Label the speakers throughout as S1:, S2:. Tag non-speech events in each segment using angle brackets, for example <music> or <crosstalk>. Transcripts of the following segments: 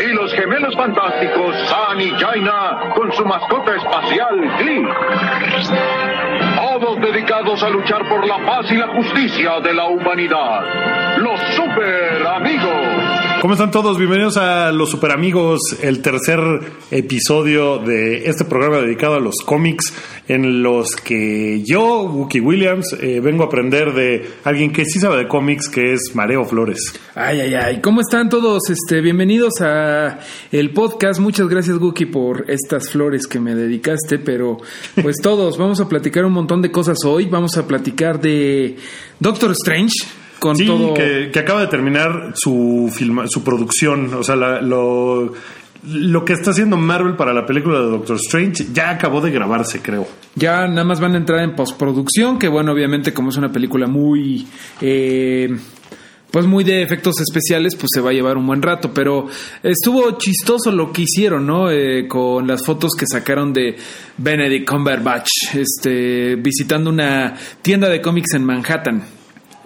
S1: Y los gemelos fantásticos San y Jaina con su mascota espacial Glee. Todos dedicados a luchar por la paz y la justicia de la humanidad. Los super amigos.
S2: ¿Cómo están todos? Bienvenidos a Los Super Amigos, el tercer episodio de este programa dedicado a los cómics, en los que yo, Wookie Williams, eh, vengo a aprender de alguien que sí sabe de cómics, que es Mareo Flores.
S3: Ay, ay, ay. ¿Cómo están todos? Este, bienvenidos a el podcast. Muchas gracias, Wookie, por estas flores que me dedicaste. Pero, pues <laughs> todos, vamos a platicar un montón de cosas hoy. Vamos a platicar de Doctor Strange. Con
S2: sí,
S3: todo.
S2: que, que acaba de terminar su, filma, su producción, o sea, la- lo, lo que está haciendo Marvel para la película de Doctor Strange ya acabó de grabarse, creo.
S3: Ya nada más van a entrar en postproducción, que bueno, obviamente como es una película muy... eh, pues muy de efectos especiales, pues se va a llevar un buen rato, pero estuvo chistoso lo que hicieron, ¿no? Eh, con las fotos que sacaron de Benedict Cumberbatch, este, visitando una tienda de cómics en Manhattan.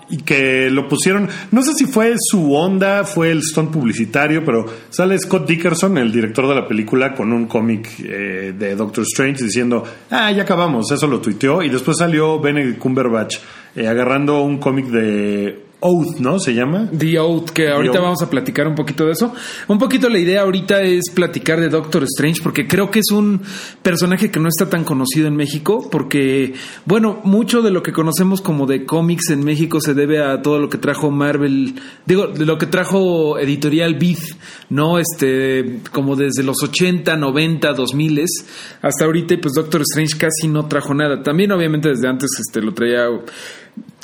S2: Y que lo pusieron, no sé si fue su onda, fue el stunt publicitario, pero sale Scott Dickerson, el director de la película, con un cómic eh, de Doctor Strange diciendo, ah, ya acabamos, eso lo tuiteó, y después salió Benedict Cumberbatch eh, agarrando un cómic de Oath, ¿no? Se llama.
S3: The Out, que ahorita
S2: Oath.
S3: vamos a platicar un poquito de eso. Un poquito la idea ahorita es platicar de Doctor Strange, porque creo que es un personaje que no está tan conocido en México, porque, bueno, mucho de lo que conocemos como de cómics en México se debe a todo lo que trajo Marvel, digo, de lo que trajo Editorial Beat, ¿no? Este, como desde los 80, 90, 2000 hasta ahorita, y pues Doctor Strange casi no trajo nada. También, obviamente, desde antes este, lo traía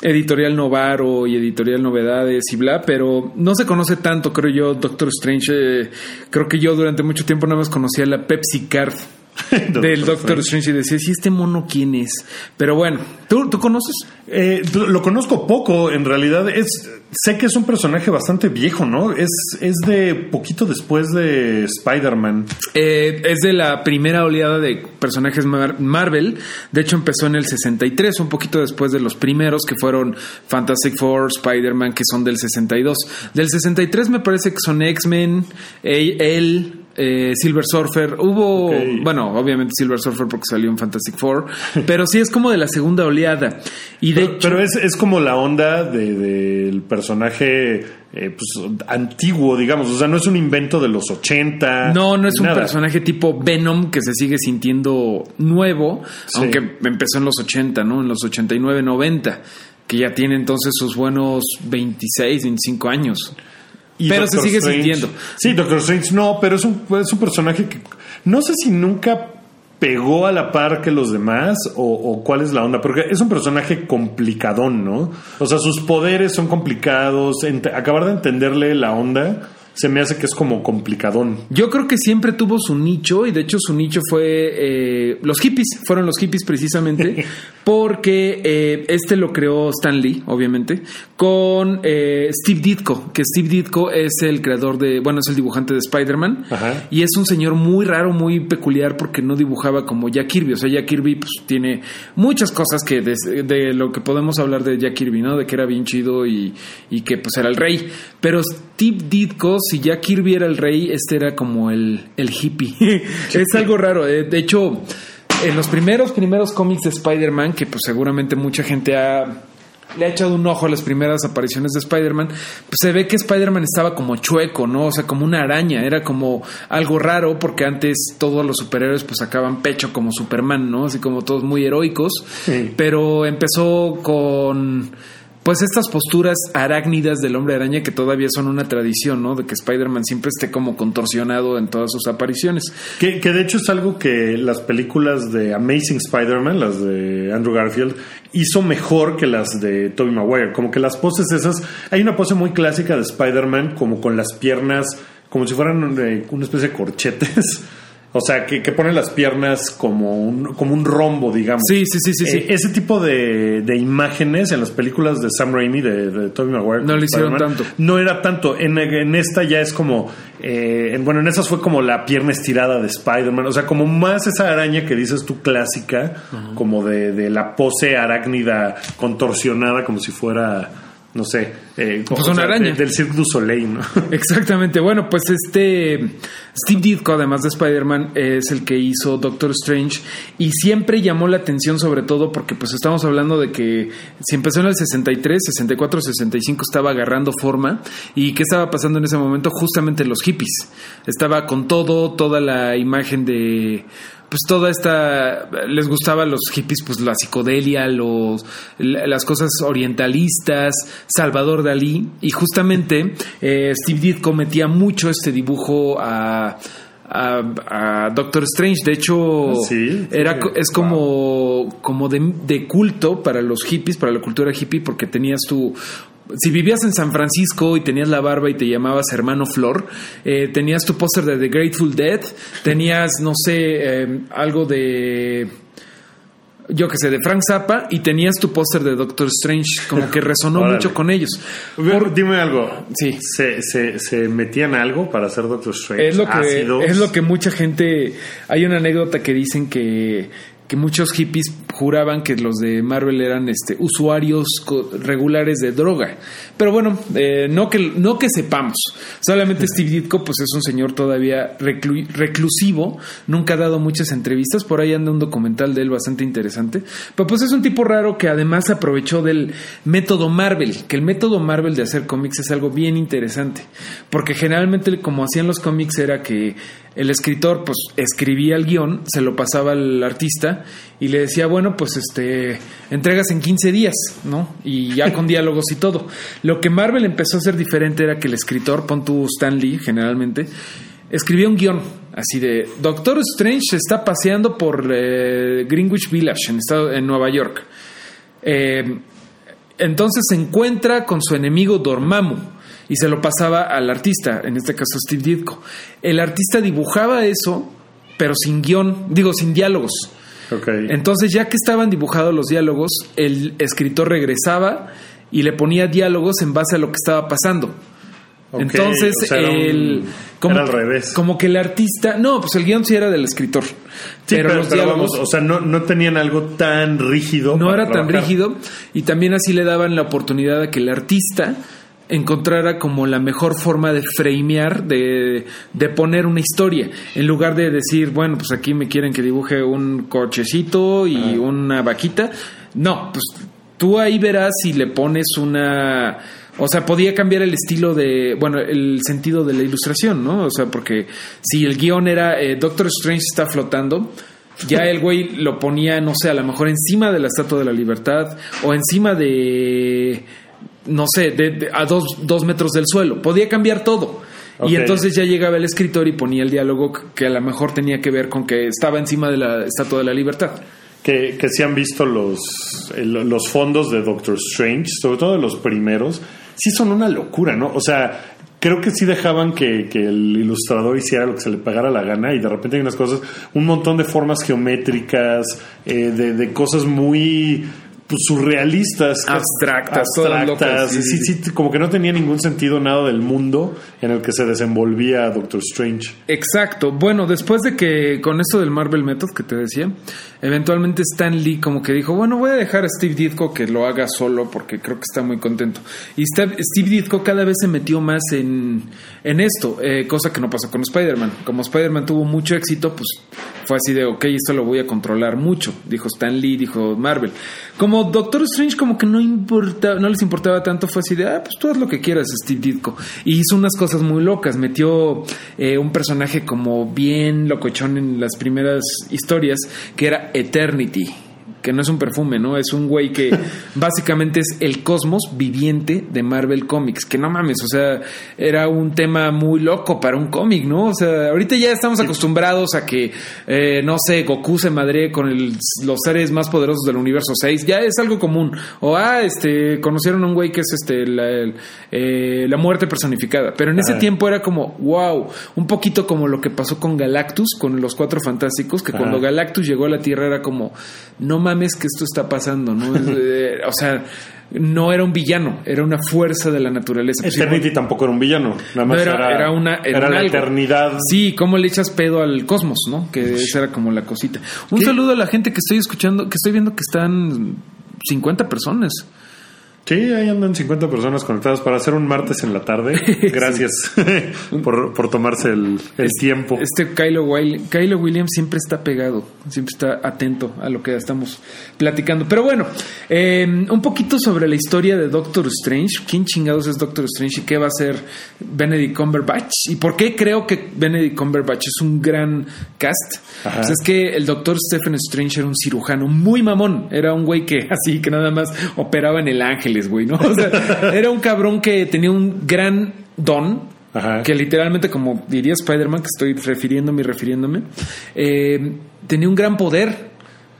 S3: Editorial Novaro y Editorial Novedades y bla, pero no se conoce tanto, creo yo, Doctor Strange. eh, creo que yo durante mucho tiempo nada más conocía la Pepsi Card <laughs> del Doctor Strange y decía, ¿y este mono quién es? Pero bueno, ¿tú, tú conoces?
S2: Eh, lo conozco poco, en realidad es sé que es un personaje bastante viejo, ¿no? Es, es de poquito después de Spider-Man.
S3: Eh, es de la primera oleada de personajes Mar- Marvel. De hecho, empezó en el 63, un poquito después de los primeros que fueron Fantastic Four, Spider-Man, que son del 62. Del 63 me parece que son X-Men, él, eh, Silver Surfer. Hubo, bueno, obviamente Silver Surfer porque salió en Fantastic Four, <laughs> pero sí es como de la segunda oleada. Y de
S2: Pero,
S3: hecho,
S2: pero es, es como la onda de- del personaje eh, pues, antiguo, digamos. O sea, no es un invento de los 80.
S3: No, no es un personaje tipo Venom que se sigue sintiendo nuevo,
S2: Sí.
S3: aunque empezó en los 80, ¿no? En los 89, 90, que ya tiene entonces sus buenos 26, 25 años.
S2: Y
S3: pero se sigue sintiendo.
S2: Sí, Doctor Strange no, pero es un, es un personaje que no sé si nunca pegó a la par que los demás o, o cuál es la onda, porque es un personaje complicadón, ¿no? O sea, sus poderes son complicados, acabar de entenderle la onda se me hace que es como complicadón.
S3: Yo creo que siempre tuvo su nicho y de hecho su nicho fue eh, los hippies, fueron los hippies precisamente, <laughs> porque eh, este lo creó Stan Lee, obviamente, con eh, Steve Ditko, que Steve Ditko es el creador de, bueno, es el dibujante de Spider-Man. Y es un señor muy raro, muy peculiar porque no dibujaba como Jack Kirby, o sea, Jack Kirby pues tiene muchas cosas que de, de lo que podemos hablar de Jack Kirby, ¿no? De que era bien chido y, y que pues era el rey, pero Steve Ditko, si Jack Kirby era el rey, este era como el, el hippie. <laughs> es algo raro. eh. De hecho, en los primeros, primeros cómics de Spider-Man, que pues seguramente mucha gente ha, le ha echado un ojo a las primeras apariciones de Spider-Man, pues se ve que Spider-Man estaba como chueco, ¿no? O sea, como una araña, era como algo raro porque antes todos los superhéroes pues sacaban pecho como Superman, ¿no? Así como todos muy heroicos,
S2: Sí.
S3: pero empezó con pues estas posturas arácnidas del hombre araña que todavía son una tradición, ¿no? De que Spider-Man siempre esté como contorsionado en todas sus apariciones.
S2: Que, de hecho es algo que las películas de Amazing Spider-Man, las de Andrew Garfield, hizo mejor que las de Tobey Maguire. Como que las poses esas, hay una pose muy clásica de Spider-Man como con las piernas, como si fueran eh, una especie de corchetes. <laughs> O sea, que, que pone las piernas como un, como un rombo, digamos.
S3: Sí, sí, sí, sí. sí.
S2: Eh, ese tipo de, de imágenes en las películas de Sam Raimi, de, de Tobey Maguire.
S3: No le hicieron tanto.
S2: No era tanto. En, en esta ya es como. eh, en- bueno, en esas fue como la pierna estirada de Spider-Man. O sea, como más esa araña que dices tú clásica, como de, de la pose arácnida contorsionada, como si fuera. No sé. eh,
S3: Pues una
S2: sea,
S3: araña.
S2: de- del Cirque du Soleil, ¿no? <laughs>
S3: Exactamente. Bueno, pues este Steve Ditko, además de Spider-Man, es el que hizo Doctor Strange y siempre llamó la atención sobre todo porque pues estamos hablando de que si empezó en el 63, 64, 65 estaba agarrando forma y qué estaba pasando en ese momento justamente los hippies. Estaba con todo, toda la imagen de pues toda esta les gustaba a los hippies pues la psicodelia los la- las cosas orientalistas Salvador Dalí y justamente eh, Steve Ditko metía mucho este dibujo a a, a Doctor Strange de hecho
S2: Sí, sí.
S3: era es como como de, de culto para los hippies para la cultura hippie porque tenías tu si vivías en San Francisco y tenías la barba y te llamabas hermano Flor, eh, tenías tu póster de The Grateful Dead, tenías, no sé, eh, algo de, yo que sé, de Frank Zappa y tenías tu póster de Doctor Strange, como que resonó <laughs>
S2: Órale.
S3: mucho con ellos.
S2: Por- Dime algo.
S3: Sí.
S2: ¿Se, se, se metían algo para hacer Doctor Strange?
S3: Es lo que
S2: Ácidos.
S3: es lo que mucha gente hay una anécdota que dicen que que muchos hippies juraban que los de Marvel eran este usuarios regulares de droga. Pero bueno, eh, no que no que sepamos. Solamente Steve Ditko pues es un señor todavía reclu- reclusivo, nunca ha dado muchas entrevistas, por ahí anda un documental de él bastante interesante. Pero pues es un tipo raro que además aprovechó del método Marvel, que el método Marvel de hacer cómics es algo bien interesante, porque generalmente como hacían los cómics era que el escritor pues escribía el guion, se lo pasaba al artista y le decía, bueno, pues este, entregas en 15 días, ¿no? Y ya con <laughs> diálogos y todo. Lo que Marvel empezó a hacer diferente era que el escritor, pon tu Stan Lee generalmente, escribía un guion así de Doctor Strange se está paseando por eh, Greenwich Village en, estado, en Nueva York. Eh, entonces se encuentra con su enemigo Dormammu y se lo pasaba al artista, en este caso Steve Ditko. El artista dibujaba eso, pero sin guion, digo, sin diálogos. Entonces, ya que estaban dibujados los diálogos, el escritor regresaba y le ponía diálogos en base a lo que estaba pasando. Entonces,
S2: o sea, era un-
S3: el.
S2: era al revés.
S3: Como que el artista. No, pues el guion sí era del escritor.
S2: Sí,
S3: pero,
S2: pero,
S3: los
S2: pero
S3: diálogos
S2: vamos, o sea, no, no tenían algo tan rígido.
S3: no era tan rígido y también así le daban la oportunidad a que el artista encontrara como la mejor forma de framear, de, de poner una historia, en lugar de decir, bueno, pues aquí me quieren que dibuje un cochecito y una vaquita. No, pues tú ahí verás si le pones una... O sea, podía cambiar el estilo de, bueno, el sentido de la ilustración, ¿no? O sea, porque si el guion era eh, Doctor Strange está flotando, ya el güey lo ponía, no sé, a lo mejor encima de la Estatua de la Libertad o encima de, no sé, de, de- a dos, dos metros del suelo. Podía cambiar todo. Y entonces ya llegaba el escritor y ponía el diálogo que- a lo mejor tenía que ver con que estaba encima de la Estatua de la Libertad.
S2: Que, que sí han visto los, los fondos de Doctor Strange, sobre todo de los primeros, sí son una locura, ¿no? O sea, creo que sí dejaban que, que el ilustrador hiciera lo que se le pagara la gana y de repente hay unas cosas, un montón de formas geométricas, eh, de, de cosas muy pues, surrealistas,
S3: Abstractas, todas locas, sí,
S2: sí,
S3: sí,
S2: sí, como que no tenía ningún sentido nada del mundo en el que se desenvolvía Doctor Strange.
S3: Exacto. Bueno, después de que con esto del Marvel Method que te decía, eventualmente Stan Lee como que dijo, bueno, voy a dejar a Steve Ditko que lo haga solo porque creo que está muy contento. Y Steve, Steve Ditko cada vez se metió más en, en esto, eh, cosa que no pasó con Spider-Man. Como Spider-Man tuvo mucho éxito, pues fue así de, ok, esto lo voy a controlar mucho, dijo Stan Lee, dijo Marvel. Como Doctor Strange como que no importa, no les importaba tanto, fue así de, ah, pues tú haz lo que quieras, Steve Ditko. Y hizo unas cosas muy locas, metió eh, un personaje como bien locochón en las primeras historias, que era Eternity. Que no es un perfume, ¿no? Es un güey que <laughs> básicamente es el cosmos viviente de Marvel Comics, que no mames, o sea, era un tema muy loco para un cómic, ¿no? O sea, ahorita ya estamos acostumbrados a que, eh, no sé, Goku se madre con el- los seres más poderosos del universo 6, ya es algo común. O, ah, este, conocieron a un güey que es este, la, el- eh, la muerte personificada, pero en ese tiempo era como, wow, un poquito como lo que pasó con Galactus, con los cuatro fantásticos, que cuando Galactus llegó a la Tierra era como, no mames que esto está pasando, ¿no? Eh, o sea, no era un villano, era una fuerza de la naturaleza. Pues,
S2: Eternity tampoco era un villano, nada más
S3: no, era,
S2: era,
S3: era una era
S2: la
S3: algo.
S2: eternidad.
S3: Sí, cómo le echas pedo al cosmos, ¿no? Que esa era como la cosita. Un
S2: ¿Qué?
S3: saludo a la gente que estoy escuchando, que estoy viendo que están 50 personas.
S2: Sí, ahí andan 50 personas conectadas para hacer un martes en la tarde. <laughs> Gracias <laughs> por, por tomarse el, el tiempo.
S3: Este Kylo, Wil- Kylo Williams siempre está pegado, siempre está atento a lo que estamos platicando. Pero bueno, eh, un poquito sobre la historia de Doctor Strange. ¿Quién chingados es Doctor Strange y qué va a hacer Benedict Cumberbatch? ¿Y por qué creo que Benedict Cumberbatch es un gran cast?
S2: Ajá.
S3: Pues es que el Doctor Stephen Strange era un cirujano muy mamón. Era un güey que <laughs> así, que nada más operaba en el Ángeles, güey, ¿no? <laughs> O sea, era un cabrón que tenía un gran don
S2: Ajá.
S3: que literalmente, como diría Spider-Man, que estoy refiriéndome y refiriéndome, eh, tenía un gran poder,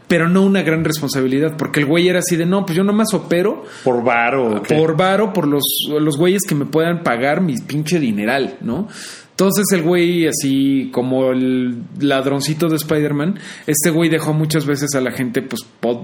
S3: pero no una gran responsabilidad, porque el güey era así de, no, pues yo nomás opero
S2: Por varo. ¿o qué?
S3: por varo, por los, los güeyes que me puedan pagar mi pinche dineral, ¿no? Entonces el güey, así como el ladroncito de Spider-Man, este güey dejó muchas veces a la gente pues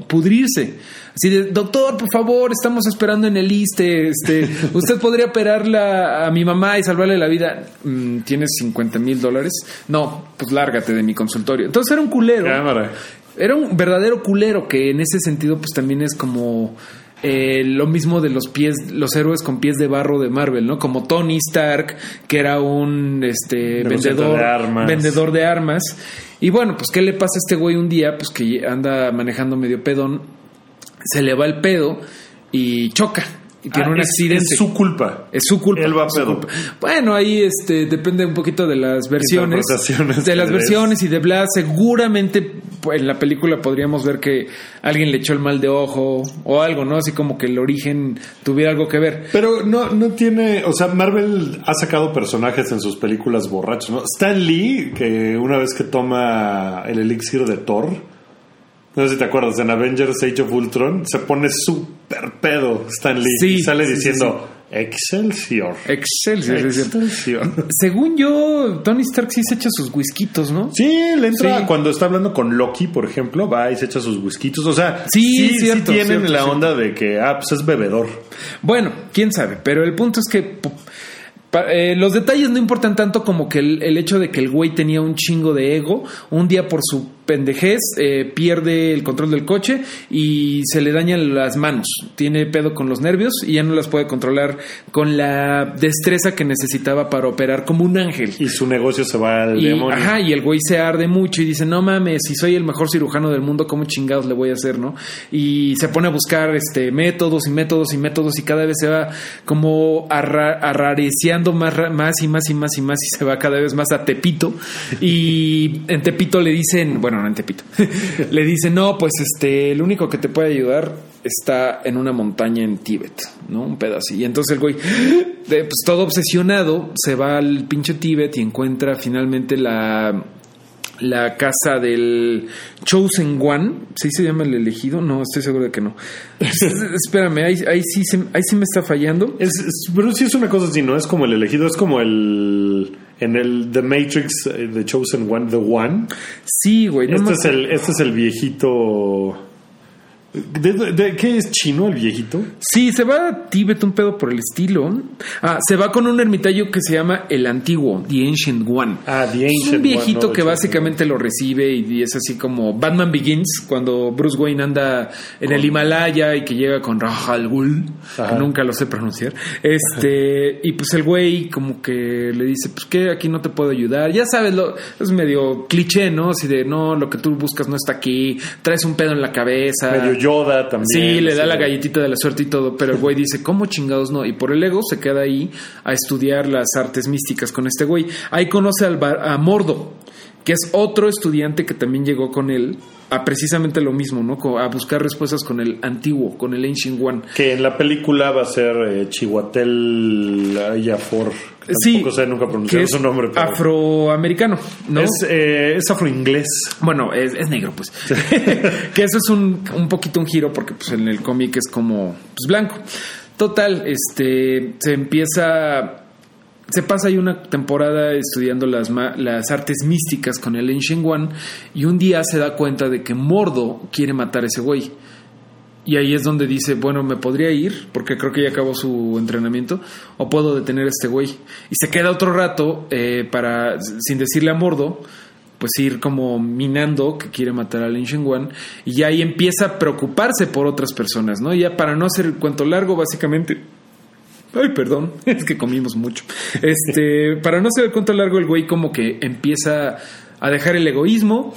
S3: pudrirse. Así de, doctor, por favor, estamos esperando en el ISTE, este, <laughs> usted podría operarla a mi mamá y salvarle la vida. Mm, ¿Tienes 50 mil dólares? No, pues lárgate de mi consultorio. Entonces era un culero.
S2: Cámara.
S3: Era un verdadero culero que en ese sentido pues también es como eh, lo mismo de los pies, los héroes con pies de barro de Marvel, ¿no? Como Tony Stark, que era un este vendedor
S2: de armas.
S3: vendedor de armas. Y bueno, pues ¿qué le pasa a este güey un día? Pues que anda manejando medio pedón, se le va el pedo y choca y tiene
S2: Ah,
S3: un accidente.
S2: Es su culpa.
S3: Es su culpa.
S2: Él va
S3: su
S2: pedo.
S3: Bueno, ahí este depende un poquito de las versiones. De las versiones y de bla. Seguramente pues, en la película podríamos ver que alguien le echó el mal de ojo o algo, ¿no? Así como que el origen tuviera algo que ver.
S2: Pero no, no tiene, o sea, Marvel ha sacado personajes en sus películas borrachos, ¿no? Stan Lee, que una vez que toma el elixir de Thor, no sé si te acuerdas, en Avengers Age of Ultron, se pone súper pedo Stan Lee
S3: Sí,
S2: y sale
S3: sí, sí,
S2: diciendo Excelsior.
S3: Excelsior.
S2: Excelsior.
S3: Según yo, Tony Stark sí se echa sus whiskitos, ¿no?
S2: Sí, le entra
S3: Sí.
S2: cuando está hablando con Loki, por ejemplo, va y se echa sus whiskitos. O sea,
S3: Sí,
S2: sí,
S3: cierto,
S2: sí tienen
S3: cierto,
S2: la
S3: cierto.
S2: onda de que, ah, pues es bebedor.
S3: Bueno, quién sabe, pero el punto es que eh, los detalles no importan tanto como que el, el hecho de que el güey tenía un chingo de ego, un día por su pendejez eh, pierde el control del coche y se le dañan las manos, tiene pedo con los nervios y ya no las puede controlar con la destreza que necesitaba para operar como un ángel.
S2: Y su negocio se va al
S3: Y,
S2: demonio.
S3: ajá, y el güey se arde mucho y dice, no mames, si soy el mejor cirujano del mundo, ¿cómo chingados le voy a hacer, no? Y se pone a buscar este métodos y métodos y métodos y cada vez se va como arra- más, más y más y más y más y se va cada vez más a Tepito. Y en Tepito le dicen, bueno, <laughs> le dicen, no, pues este, el único que te puede ayudar está en una montaña en Tíbet, ¿no? Un pedazo. Y entonces el güey, pues todo obsesionado, se va al pinche Tíbet y encuentra finalmente la la casa del Chosen One, ¿sí se llama el elegido? No, estoy seguro de que no. Espérame, ahí, ahí sí ahí sí me está fallando.
S2: Pero sí es una cosa así, ¿no? Es como el elegido, es como el. En el The Matrix, eh, The Chosen One, The One.
S3: Sí, güey. no
S2: este,
S3: me-
S2: es el, este es el viejito. ¿De, de- de- qué es chino el viejito?
S3: Sí, se va a Tíbet un pedo por el estilo. Ah, se va con un ermitaño que se llama El Antiguo, The Ancient One.
S2: Ah, The
S3: Es
S2: Ancient
S3: un viejito
S2: One, ¿no?
S3: que básicamente lo recibe y, es así como Batman Begins, cuando Bruce Wayne anda en el Himalaya y que llega con Rahal Ghul, que nunca lo sé pronunciar. Este, y pues el güey como que le dice, pues que aquí no te puedo ayudar. Ya sabes, lo, es medio cliché, ¿no? Así de, no, lo que tú buscas no está aquí, traes un pedo en la cabeza.
S2: Medio Yoda también.
S3: Sí, le da la galletita de la suerte y todo, pero el güey dice, ¿cómo chingados no? Y por el ego se queda ahí a estudiar las artes místicas con este güey. Ahí conoce al bar- a Mordo, que es otro estudiante que también llegó con él a precisamente lo mismo, ¿no? A buscar respuestas con el antiguo, con el Ancient One.
S2: Que en la película va a ser eh, Chihuatel Ayafor.
S3: Sí,
S2: sé nunca pronunciar su nombre. pero-
S3: afroamericano, ¿no?
S2: Es, eh, es afroinglés.
S3: Bueno, es, es negro, pues. <laughs> que eso es un, un poquito un giro porque pues, en el cómic es como pues, blanco. Total, este se empieza. Se pasa ahí una temporada estudiando las, las artes místicas con el Ancient One y un día se da cuenta de que Mordo quiere matar a ese güey. Y ahí es donde dice, bueno, me podría ir, porque creo que ya acabó su entrenamiento, o puedo detener a este güey. Y se queda otro rato eh, para, sin decirle a Mordo, pues ir como minando que quiere matar al Ancient One. Y ahí empieza a preocuparse por otras personas, ¿no? Ya para no hacer el cuento largo, básicamente... Ay, perdón, <laughs> es que comimos mucho. Este, para no hacer el cuento largo, el güey como que empieza a dejar el egoísmo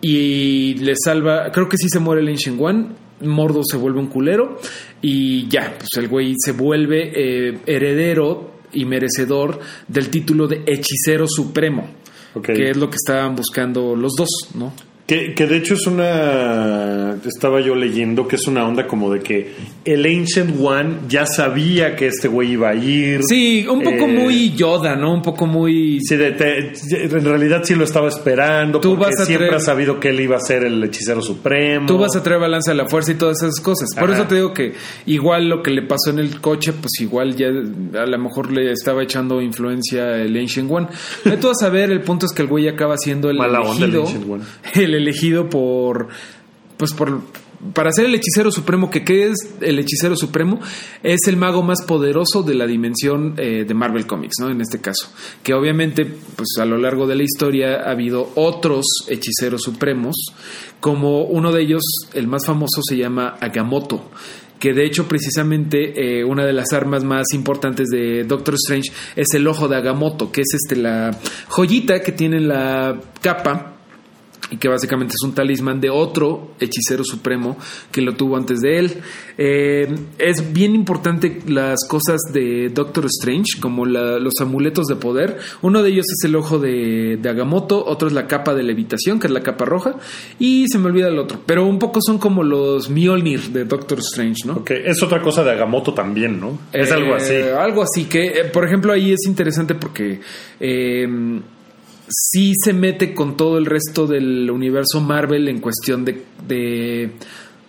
S3: y le salva, creo que sí se muere el Ancient One, Mordo se vuelve un culero y ya, pues el güey se vuelve eh, heredero y merecedor del título de hechicero supremo, que es lo que estaban buscando los dos, ¿no?
S2: Que, que de hecho es una. Estaba yo leyendo que es una onda como de que el Ancient One ya sabía que este güey iba a ir.
S3: Sí, un poco
S2: Eh,
S3: muy Yoda, ¿no? Un poco muy...
S2: Sí, de- te- en realidad sí lo estaba esperando.
S3: Tú
S2: porque
S3: vas a
S2: siempre
S3: traer-
S2: ha sabido que él iba a ser el hechicero supremo.
S3: Tú vas a traer balance a la fuerza y todas esas cosas. Por
S2: Ajá.
S3: eso te digo que igual lo que le pasó en el coche, pues igual ya a lo mejor le estaba echando influencia el Ancient One. Todo a saber, el punto es que el güey acaba siendo el
S2: Mala onda el
S3: elegido.
S2: Ancient One. <laughs>
S3: El elegido por. Pues por. Para ser el hechicero supremo, que ¿qué es el hechicero supremo? Es el mago más poderoso de la dimensión eh, de Marvel Comics, ¿no? En este caso. Que obviamente, pues a lo largo de la historia ha habido otros hechiceros supremos, como uno de ellos, el más famoso, se llama Agamotto que de hecho precisamente eh, una de las armas más importantes de Doctor Strange es el ojo de Agamotto, que es este la joyita que tiene en la capa y que básicamente es un talismán de otro hechicero supremo que lo tuvo antes de él. Eh, es bien importante las cosas de Doctor Strange, como la- los amuletos de poder. Uno de ellos es el ojo de, de Agamotto, otro es la capa de levitación, que es la capa roja, y se me olvida el otro. Pero un poco son como los Mjolnir de Doctor Strange, ¿no?
S2: Ok, es otra cosa de Agamotto también, ¿no? Es
S3: Eh,
S2: algo así.
S3: Algo así que, eh, por ejemplo, ahí es interesante porque eh, sí se mete con todo el resto del universo Marvel en cuestión de, de,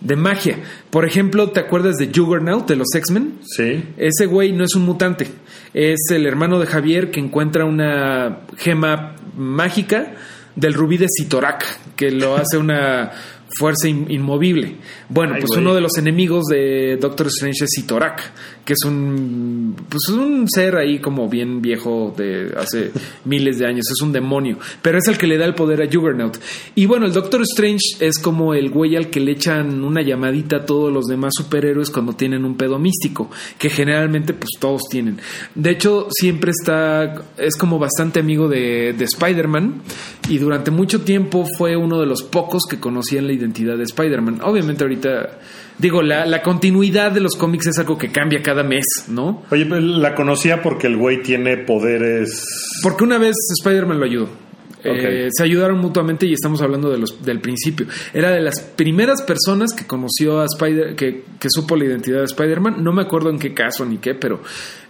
S3: de magia. Por ejemplo, ¿te acuerdas de Juggernaut de los X-Men?
S2: Sí.
S3: Ese güey no es un mutante, es el hermano de Javier que encuentra una gema mágica del rubí de Sitorak, que lo hace una fuerza in- inmovible. Bueno,
S2: Ay,
S3: pues
S2: güey.
S3: uno de los enemigos de Doctor Strange es Sitorak, que es un pues un ser ahí como bien viejo de hace <laughs> miles de años, es un demonio, pero es el que le da el poder a Juggernaut. Y bueno, el Doctor Strange es como el güey al que le echan una llamadita a todos los demás superhéroes cuando tienen un pedo místico, que generalmente pues todos tienen. De hecho, siempre está es como bastante amigo de, de Spider-Man y durante mucho tiempo fue uno de los pocos que conocían la identidad de Spider-Man. Obviamente ahorita digo, la, la continuidad de los cómics es algo que cambia cada mes, ¿no?
S2: Oye, pues, la conocía porque el güey tiene poderes.
S3: Porque una vez Spider-Man lo ayudó. Eh, se ayudaron mutuamente y estamos hablando de los, del principio. Era de las primeras personas que conoció a Spider, que, que supo la identidad de Spider-Man. No me acuerdo en qué caso ni qué, pero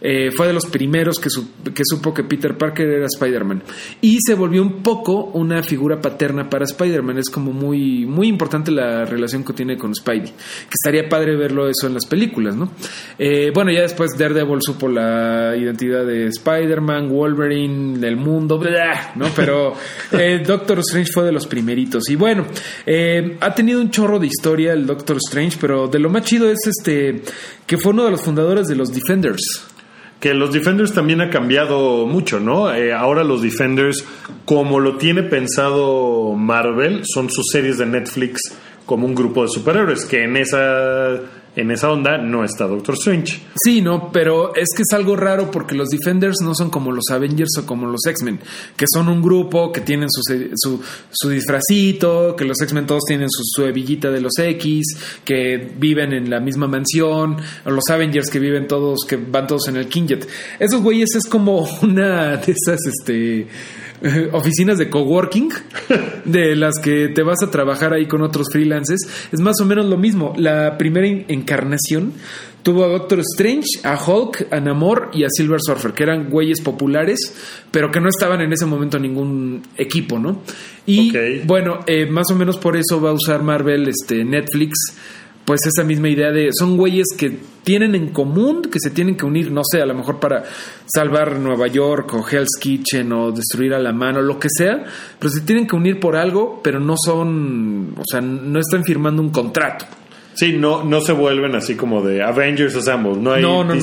S3: eh, fue de los primeros que, su- que supo que Peter Parker era Spider-Man. Y se volvió un poco una figura paterna para Spider-Man. Es como muy, muy importante la relación que tiene con Spidey. Que estaría padre verlo eso en las películas, ¿no? Eh, bueno, ya después Daredevil supo la identidad de Spider-Man, Wolverine, del mundo, bla, ¿no? Pero eh, Doctor Strange fue de los primeritos. Y bueno, eh, ha tenido un chorro de historia el Doctor Strange, pero de lo más chido es este que fue uno de los fundadores de los Defenders.
S2: Que los Defenders también ha cambiado mucho, ¿no? Eh, ahora los Defenders, como lo tiene pensado Marvel, son sus series de Netflix como un grupo de superhéroes, que en esa, en esa onda no está Doctor Strange.
S3: Sí, no, pero es que es algo raro porque los Defenders no son como los Avengers o como los X-Men, que son un grupo que tienen su, su, disfracito, que los X-Men todos tienen su, su hebillita de los X, que viven en la misma mansión, o los Avengers que viven todos, que van todos en el Kingjet. Esos güeyes es como <laughs> una de esas, este <laughs> oficinas de coworking, de las que te vas a trabajar ahí con otros freelancers, es más o menos lo mismo. La primera en- encarnación tuvo a Doctor Strange, a Hulk, a Namor y a Silver Surfer, que eran güeyes populares, pero que no estaban en ese momento en ningún equipo, ¿no? Y bueno, eh, más o menos por eso va a usar Marvel, este, Netflix, pues esa misma idea de son güeyes que tienen en común, que se tienen que unir, no sé, a lo mejor para salvar Nueva York o Hell's Kitchen o destruir a la mano, lo que sea, pero se tienen que unir por algo, pero no son, o sea, no están firmando un contrato.
S2: Sí, no, no se vuelven así como de Avengers Assemble. No hay
S3: No, no.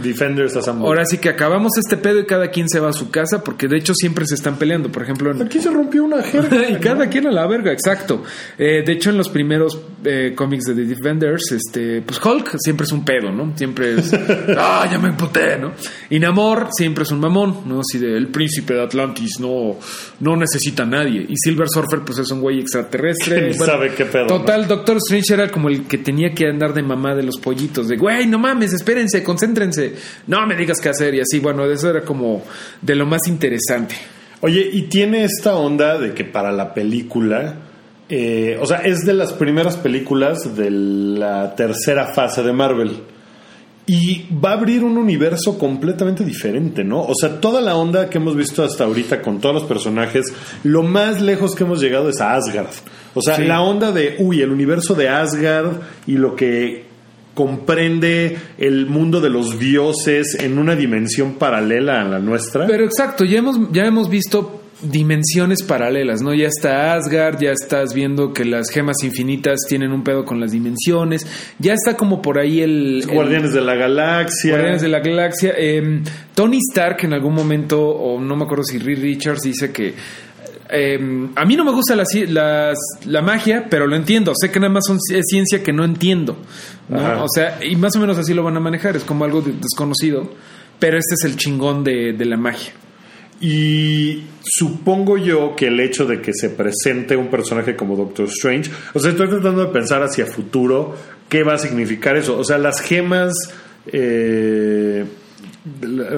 S2: Defenders Assemble.
S3: Ahora sí que acabamos este pedo y cada quien se va a su casa, porque de hecho siempre se están peleando, por ejemplo, en,
S2: Aquí se rompió una jerga. <laughs>
S3: y cada quien a la verga, exacto. Eh, de hecho, en los primeros eh, cómics de The Defenders, este, pues Hulk siempre es un pedo, ¿no? Siempre es, <laughs> ah, ya me emputé, ¿no? Y Namor siempre es un mamón, ¿no? Así de, el príncipe de Atlantis no, no necesita a nadie. Y Silver Surfer, pues es un güey extraterrestre. <laughs>
S2: Sabe qué pedo,
S3: Total, Doctor Strange era como el que tenía que andar de mamá de los pollitos, de, güey, no mames, espérense, concéntrense, no me digas qué hacer. Y así, bueno, eso era como de lo más interesante.
S2: Oye, y tiene esta onda de que para la película, eh, o sea, es de las primeras películas de la tercera fase de Marvel. Y va a abrir un universo completamente diferente, ¿no? O sea, toda la onda que hemos visto hasta ahorita con todos los personajes, lo más lejos que hemos llegado es a Asgard. O sea,
S3: Sí.
S2: la onda de, uy, el universo de Asgard y lo que comprende el mundo de los dioses en una dimensión paralela a la nuestra.
S3: Pero exacto, ya hemos, ya hemos visto dimensiones paralelas, ¿no? Ya está Asgard, ya estás viendo que las gemas infinitas tienen un pedo con las dimensiones, ya está como por ahí el... el-
S2: Guardianes de la Galaxia.
S3: Guardianes de la Galaxia. Eh, Tony Stark en algún momento, o no me acuerdo si Reed Richards dice que eh, a mí no me gusta la, la magia, pero lo entiendo. Sé que nada más son- es ciencia que no entiendo. ¿no? O sea, y más o menos así lo van a manejar. Es como algo de- desconocido. Pero este es el chingón de, de la magia.
S2: Y supongo yo que el hecho de que se presente un personaje como Doctor Strange, o sea, estoy tratando de pensar hacia futuro qué va a significar eso. O sea, las gemas, eh,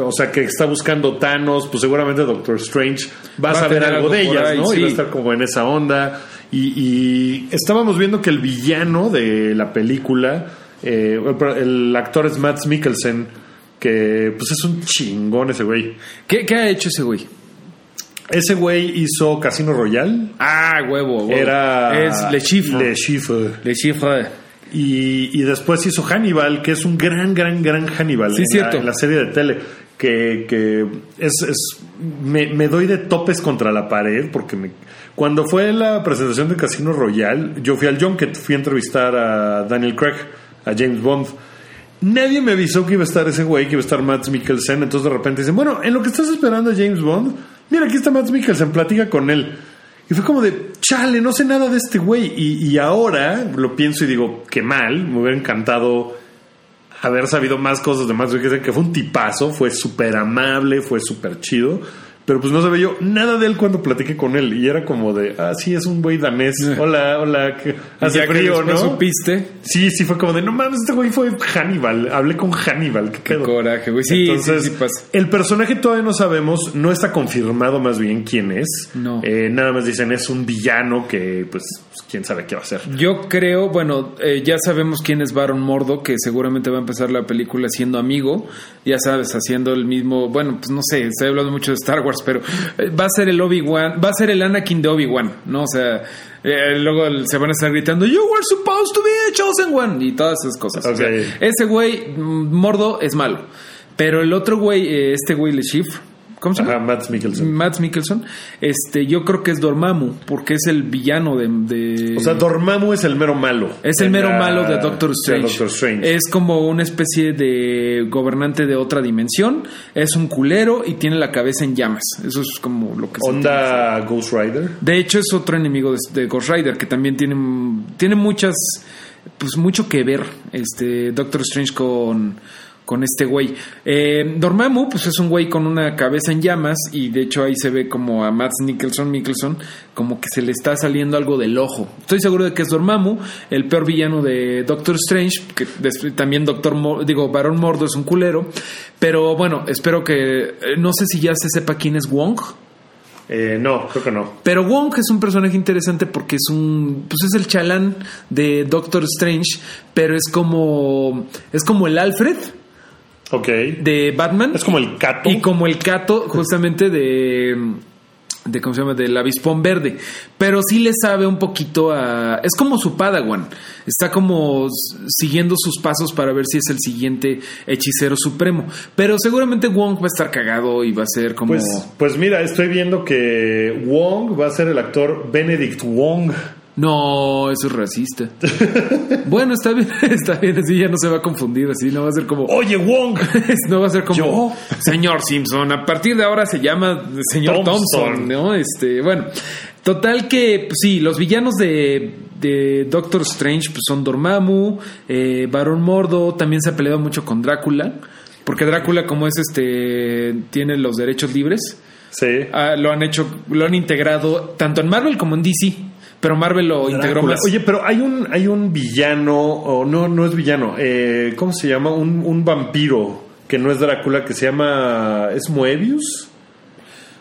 S2: o sea, que está buscando Thanos, pues seguramente Doctor Strange va a
S3: Va a
S2: saber algo
S3: algo
S2: de ellas,
S3: ahí,
S2: ¿no? Y
S3: sí.
S2: va a estar como en esa onda. Y, y estábamos viendo que el villano de la película, eh, el actor es Matt Mikkelsen, que pues es un chingón ese güey.
S3: ¿Qué, qué ha hecho ese güey?
S2: Ese güey hizo Casino Royale.
S3: Ah, huevo, huevo.
S2: Era.
S3: Es Le Chiffre.
S2: Le Chiffre.
S3: Le Chiffre.
S2: Y, y después hizo Hannibal, que es un gran, gran, gran Hannibal.
S3: Sí,
S2: en,
S3: cierto.
S2: La, en la serie de tele. Que, que es. es- me, me doy de topes contra la pared porque me. Cuando fue la presentación de Casino Royale, yo fui al Junket, fui a entrevistar a Daniel Craig, a James Bond. Nadie me avisó que iba a estar ese güey, que iba a estar Matt Mikkelsen. Entonces de repente dicen, bueno, en lo que estás esperando a James Bond, mira, aquí está Matt Mikkelsen, platica con él. Y fue como de, chale, no sé nada de este güey. Y, ahora lo pienso y digo, qué mal, me hubiera encantado haber sabido más cosas de Matt Mikkelsen, que fue un tipazo, fue súper amable, fue súper chido. Pero pues no sabía yo nada de él cuando platiqué con él. Y era como de, ah, sí, es un güey danés. Hola, hola, que hace frío, ¿no?
S3: supiste.
S2: Sí, sí, fue como de, no mames, este güey fue Hannibal. Hablé con Hannibal, qué
S3: Qué coraje, güey. Sí,
S2: Entonces,
S3: sí, sí pasa.
S2: el personaje todavía no sabemos, no está confirmado más bien quién es.
S3: No.
S2: Eh, nada más dicen es un villano que, pues, pues, quién sabe qué va a ser.
S3: Yo creo, bueno, eh, ya sabemos quién es Baron Mordo, que seguramente va a empezar la película siendo amigo, ya sabes, haciendo el mismo, bueno, pues no sé, estoy hablando mucho de Star Wars, pero eh, va a ser el Obi-Wan, va a ser el Anakin de Obi-Wan, ¿no? O sea, eh, luego se van a estar gritando, You were supposed to be the chosen one, y todas esas cosas. O sea,
S2: Ok.
S3: ese güey, mm, Mordo, es malo, pero el otro güey, eh, este güey, Le Chiffre, ¿cómo se llama?
S2: Ajá, Matt Mikkelsen.
S3: Matt Mikkelsen, este, yo creo que es Dormammu, porque es el villano de... de-
S2: O sea, Dormammu es el mero malo.
S3: es el mero
S2: la-
S3: malo de Doctor
S2: de
S3: Strange.
S2: Doctor Strange.
S3: Es como una especie de gobernante de otra dimensión. Es un culero y tiene la cabeza en llamas. Eso es como lo que se
S2: Onda Ghost Rider.
S3: De hecho, es otro enemigo de, de Ghost Rider que también tiene, tiene muchas. Pues mucho que ver este Doctor Strange con, con este güey. Eh, Dormammu, pues es un güey con una cabeza en llamas y de hecho ahí se ve como a Matt Nicholson, Mikkelson, como que se le está saliendo algo del ojo. Estoy seguro de que es Dormammu, el peor villano de Doctor Strange, que también Doctor, Mo- digo, Barón Mordo es un culero, pero bueno, espero que, eh, no sé si ya se sepa quién es Wong.
S2: Eh, no, creo que no.
S3: Pero Wong es un personaje interesante porque es un. Pues es el chalán de Doctor Strange, pero es como. Es como el Alfred
S2: Ok.
S3: de Batman.
S2: es como el cato.
S3: Y como el Cato, justamente de. de ¿Cómo se llama? Del avispón verde. Pero sí le sabe un poquito a. Es como su Padawan. Está como siguiendo sus pasos para ver si es el siguiente hechicero supremo. Pero seguramente Wong va a estar cagado y va a ser como.
S2: Pues, pues mira, estoy viendo que Wong va a ser el actor Benedict Wong.
S3: No, eso es racista. <laughs> bueno, está bien, <laughs> está bien, así ya no se va a confundir, así no va a ser como.
S2: Oye, Wong. <laughs>
S3: No va a ser como
S2: ¿Yo?
S3: señor Simpson. A partir de ahora se llama señor Thompson,
S2: Thompson.
S3: ¿no? Este, bueno, total que pues, sí, los villanos de, de Doctor Strange pues, son Dormammu, eh, Barón Mordo, también se ha peleado mucho con Drácula, porque Drácula como es este tiene los derechos libres,
S2: Sí.
S3: ah, lo han hecho, lo han integrado tanto en Marvel como en DC, pero Marvel lo integró más.
S2: Oye, pero hay un, hay un villano, o no, no es villano, eh, ¿cómo se llama? Un, un vampiro que no es Drácula, que se llama. ¿Es Moebius?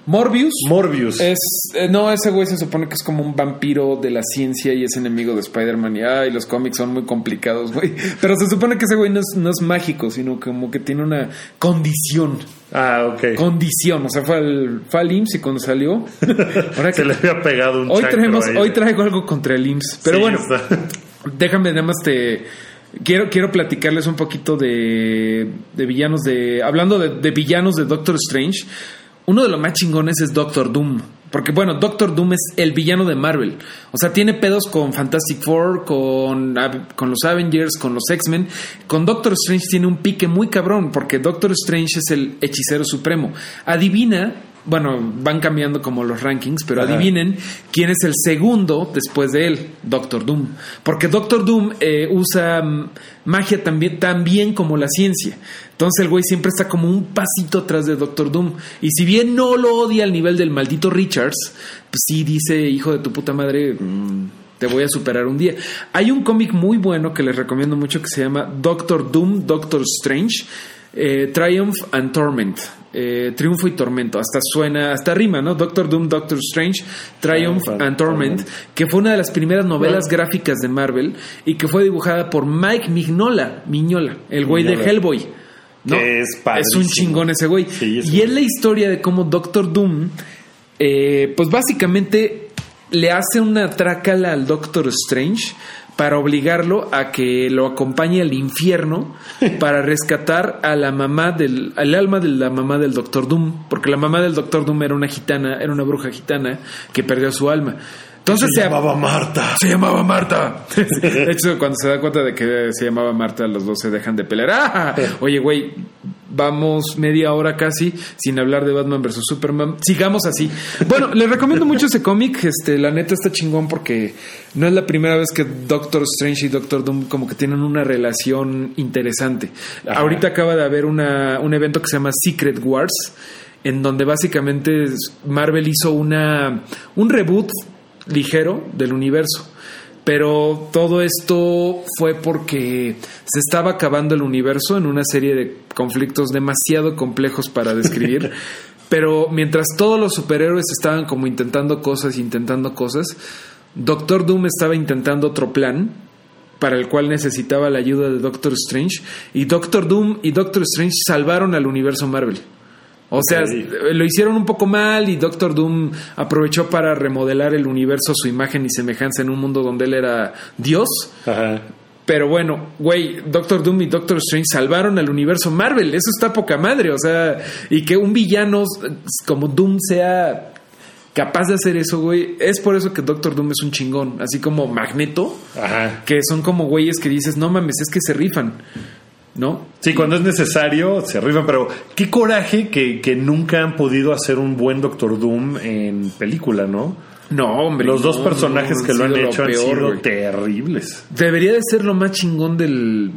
S3: Morbius.
S2: Morbius.
S3: Es, eh, no, ese güey se supone que es como un vampiro de la ciencia y es enemigo de Spider-Man. Y ay, los cómics son muy complicados, güey. <laughs> Pero se supone que ese güey no es, no es mágico, sino como que tiene una condición.
S2: ah, ok.
S3: Condición. O sea, fue al, fue al IMSS y cuando salió. <laughs> Ahora
S2: Se le había pegado un
S3: hoy, traemos, hoy traigo algo contra el IMSS. Pero
S2: Sí,
S3: bueno,
S2: está. <laughs>
S3: déjame nada más te. Quiero, quiero platicarles un poquito de, de villanos de. Hablando de, de villanos de Doctor Strange. Uno de los más chingones es Doctor Doom. Porque bueno, Doctor Doom es el villano de Marvel. O sea, tiene pedos con Fantastic Four, con, con los Avengers, con los X-Men. Con Doctor Strange tiene un pique muy cabrón, porque Doctor Strange es el hechicero supremo. Adivina, bueno, van cambiando como los rankings, pero
S2: Ajá.
S3: adivinen quién es el segundo después de él, Doctor Doom. Porque Doctor Doom eh, usa mm, magia también, también como la ciencia. Entonces el güey siempre está como un pasito atrás de Doctor Doom. Y si bien no lo odia al nivel del maldito Richards, pues sí dice, hijo de tu puta madre, mm, te voy a superar un día. Hay un cómic muy bueno que les recomiendo mucho que se llama Doctor Doom, Doctor Strange, eh, Triumph and Torment. Eh, Triunfo y Tormento, hasta suena, hasta rima, ¿no? Doctor Doom, Doctor Strange, Triumph
S2: and
S3: Torment, que fue una de las primeras novelas gráficas de Marvel y que fue dibujada por Mike Mignola, Miñola, el güey de
S2: Mignola.
S3: Hellboy. ¿no?
S2: Es
S3: un chingón ese güey.
S2: Sí, es
S3: y es la historia de cómo Doctor Doom, eh, pues básicamente le hace una trácala al Doctor Strange para obligarlo a que lo acompañe al infierno <laughs> para rescatar a la mamá del al alma de la mamá del Doctor Doom, porque la mamá del Doctor Doom era una gitana, era una bruja gitana que perdió su alma. Entonces <laughs>
S2: se llamaba Marta.
S3: se llamaba Marta. De hecho, cuando se da cuenta de que se llamaba Marta, los dos se dejan de pelear. ¡Ah! Oye, güey, vamos media hora casi sin hablar de Batman versus Superman. Sigamos así. Bueno, les recomiendo mucho ese cómic. Este, la neta está chingón porque no es la primera vez que Doctor Strange y Doctor Doom como que tienen una relación interesante.
S2: Ajá.
S3: Ahorita acaba de haber una, un evento que se llama Secret Wars. En donde básicamente Marvel hizo una un reboot ligero del universo. Pero todo esto fue porque se estaba acabando el universo en una serie de conflictos demasiado complejos para describir. <laughs> Pero mientras todos los superhéroes estaban como intentando cosas, intentando cosas, Doctor Doom estaba intentando otro plan para el cual necesitaba la ayuda de Doctor Strange. Y Doctor Doom y Doctor Strange salvaron al universo Marvel. O sea, lo hicieron un poco mal y Doctor Doom aprovechó para remodelar el universo, su imagen y semejanza en un mundo donde él era Dios.
S2: Ajá.
S3: Pero bueno, güey, Doctor Doom y Doctor Strange salvaron al universo Marvel. Eso está poca madre. O sea, y que un villano como Doom sea capaz de hacer eso, güey. Es por eso que Doctor Doom es un chingón. Así como Magneto,
S2: Ajá.
S3: que son como güeyes que dices, no mames, es que se rifan. ¿No?
S2: Sí, cuando es necesario se rifan, pero qué coraje que, que nunca han podido hacer un buen Doctor Doom en película, ¿no?
S3: No, hombre.
S2: Los dos
S3: no,
S2: personajes
S3: no,
S2: que lo han
S3: sido
S2: hecho han
S3: peor,
S2: sido
S3: güey.
S2: terribles.
S3: Debería de ser lo más chingón del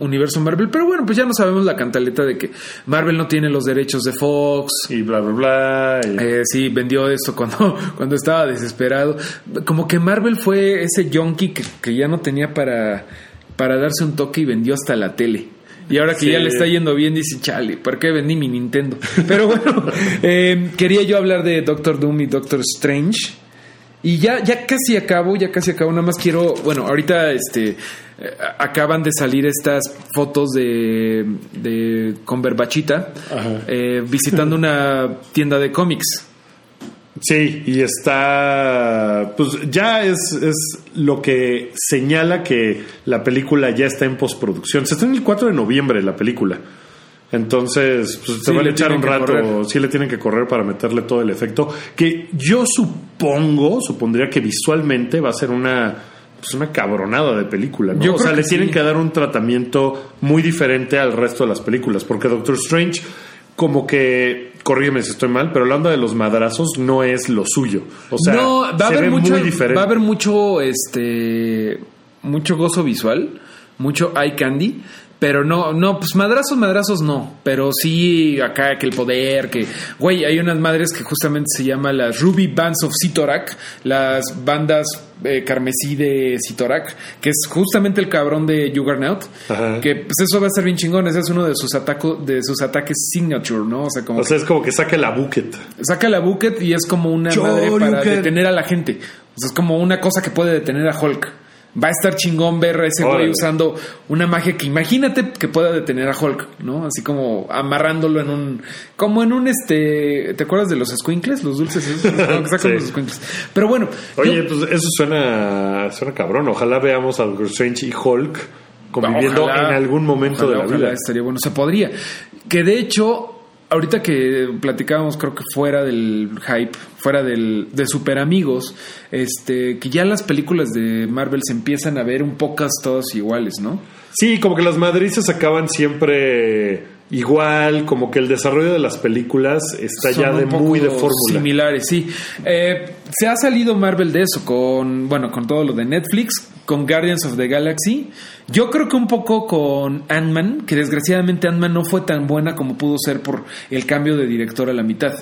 S3: universo Marvel, pero bueno, pues ya no sabemos la cantaleta de que Marvel no tiene los derechos de Fox.
S2: Y bla, bla, bla. y-
S3: Eh, sí, vendió esto cuando, <laughs> cuando estaba desesperado. Como que Marvel fue ese yonki que, que ya no tenía para, para darse un toque y vendió hasta la tele. Y ahora que
S2: Sí.
S3: ya le está yendo bien, dice, chale, ¿por qué vendí mi Nintendo? <laughs> Pero bueno, <laughs> eh, quería yo hablar de Doctor Doom y Doctor Strange. Y ya, ya casi acabo, ya casi acabo. Nada más quiero, bueno, ahorita este eh, acaban de salir estas fotos de, de con Berbachita
S2: Ajá.
S3: eh, visitando una tienda de cómics.
S2: Sí, y está. Pues ya es, es lo que señala que la película ya está en postproducción. Se está en el 4 de noviembre la película. Entonces, pues se
S3: Sí,
S2: van a echar un rato. Sí, le tienen que correr para meterle todo el efecto. Que yo supongo, supondría que visualmente va a ser una. Pues una cabronada de película, ¿no?
S3: Yo
S2: o sea, le tienen que dar un tratamiento muy diferente al resto de las películas. Porque Doctor Strange, como que, corrígeme si estoy mal, pero la onda de los madrazos no es lo suyo. O sea,
S3: no, va a haber
S2: ve
S3: mucho,
S2: muy diferente.
S3: va a haber mucho, este, mucho gozo visual, mucho eye candy, pero no, no, pues madrazos, madrazos no, pero sí acá que el poder, que, güey, hay unas madres que justamente se llama las Ruby Bands of Sitorak, las bandas eh, carmesí de Sitorak, que es justamente el cabrón de Juggernaut,
S2: Ajá.
S3: que pues eso va a ser bien chingón, ese es uno de sus atacos, de sus ataques signature, ¿no? O sea, como
S2: O sea, es como que saque la bucket.
S3: Saca la bucket y es como una madre para detener a la gente. O sea, es como una cosa que puede detener a Hulk. Va a estar chingón ver a ese güey usando una magia que imagínate que pueda detener a Hulk, ¿no? Así como amarrándolo en un. Como en un este. ¿Te acuerdas de los squinkles? Los dulces esos? No, <laughs> que sacan
S2: Sí.
S3: los squinkles. Pero bueno.
S2: Oye,
S3: yo-
S2: pues eso suena, suena cabrón. Ojalá veamos a Doctor Strange y Hulk conviviendo
S3: Ojalá,
S2: en algún momento
S3: ojalá,
S2: de la
S3: ojalá,
S2: vida.
S3: estaría bueno. Se podría. Que de hecho, ahorita que platicábamos, creo que fuera del hype, fuera del, de Super Amigos, este, que ya las películas de Marvel se empiezan a ver un pocas todas iguales, ¿no?
S2: Sí, como que las madrizas acaban siempre igual, como que el desarrollo de las películas está
S3: Son
S2: ya de muy de fórmula.
S3: Similares, sí. Eh, se ha salido Marvel de eso con, bueno, con todo lo de Netflix, con Guardians of the Galaxy. Yo creo que un poco con Ant-Man, que desgraciadamente Ant-Man no fue tan buena como pudo ser por el cambio de director a la mitad.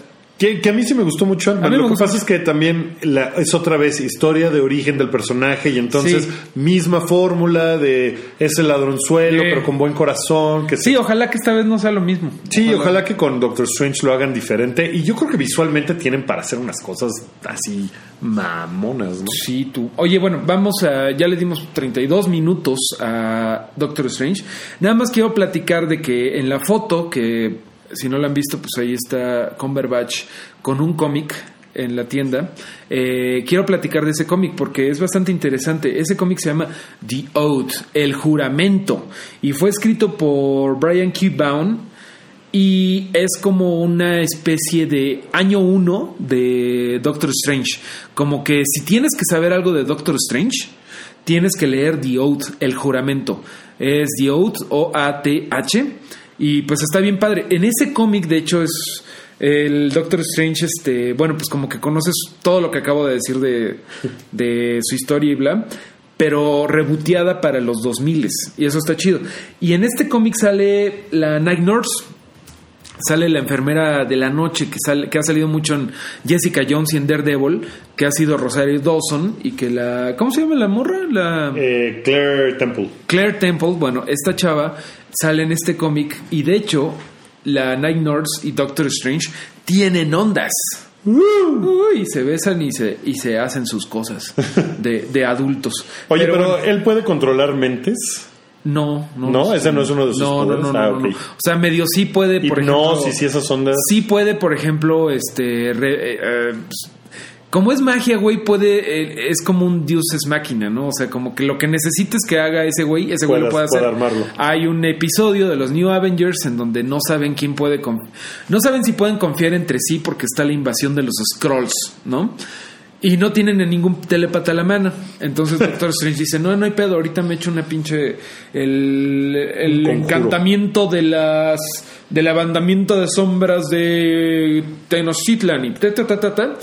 S2: Que, que a mí sí me gustó mucho Ant-Man. Lo que pasa es que también la- es otra vez historia de origen del personaje y entonces
S3: Sí.
S2: misma fórmula de ese ladronzuelo,
S3: Sí.
S2: pero con buen corazón. Que
S3: Sí, ojalá que esta vez no sea lo mismo.
S2: Sí, ojalá. que con Doctor Strange lo hagan diferente. Y yo creo que visualmente tienen para hacer unas cosas así mamonas, ¿no?
S3: Sí, tú. Oye, bueno, vamos a. Ya le dimos 32 minutos a Doctor Strange. Nada más quiero platicar de que en la foto, que si no la han visto, pues ahí está Cumberbatch con un cómic en la tienda. Eh, quiero platicar de ese cómic porque es bastante interesante. Ese cómic se llama The Oath, el juramento, y fue escrito por Brian Q. Bound y es como una especie de año uno de Doctor Strange. Como que si tienes que saber algo de Doctor Strange, tienes que leer The Oath, el juramento. Es The Oath, O-A-T-H. Y pues está bien padre. En ese cómic, de hecho, es el Doctor Strange, este, bueno, pues como que conoces todo lo que acabo de decir de, de su historia y bla pero reboteada para los 2000 y eso está chido. Y en este cómic sale la Night Nurse, sale la enfermera de la noche que sale, que ha salido mucho en Jessica Jones y en Daredevil, que ha sido Rosario Dawson y que la ¿cómo se llama la morra? La
S2: Eh, Claire Temple.
S3: Claire Temple, bueno, esta chava sale en este cómic y de hecho la Night Nurse y Doctor Strange tienen ondas. Uy, se besan y se, y se hacen sus cosas de, de adultos.
S2: Oye, pero,
S3: bueno,
S2: él puede controlar mentes.
S3: No, no.
S2: ¿No? ¿Ese no es uno de sus
S3: no, no,
S2: poderes?
S3: no, no,
S2: Ah,
S3: no, no. O sea, medio sí puede, por
S2: Hipnosis
S3: ejemplo.
S2: y esas ondas.
S3: Sí puede, por ejemplo, este. re- eh, eh, pues, como es magia, güey, puede. eh, es como un dios es máquina, ¿no? O sea, como que lo que necesites que haga ese güey, ese güey lo puede hacer.
S2: puede armarlo.
S3: Hay un episodio de los New Avengers en donde no saben quién puede. No saben si pueden confiar entre sí porque está la invasión de los Scrolls, ¿no? Y no tienen a ningún telepata a la mano. Entonces <laughs> Doctor Strange dice, no, no hay pedo, ahorita me echo una pinche... El, encantamiento de las... Del abandamiento de sombras de Tenochtitlan y ta, ta, ta, ta, ta.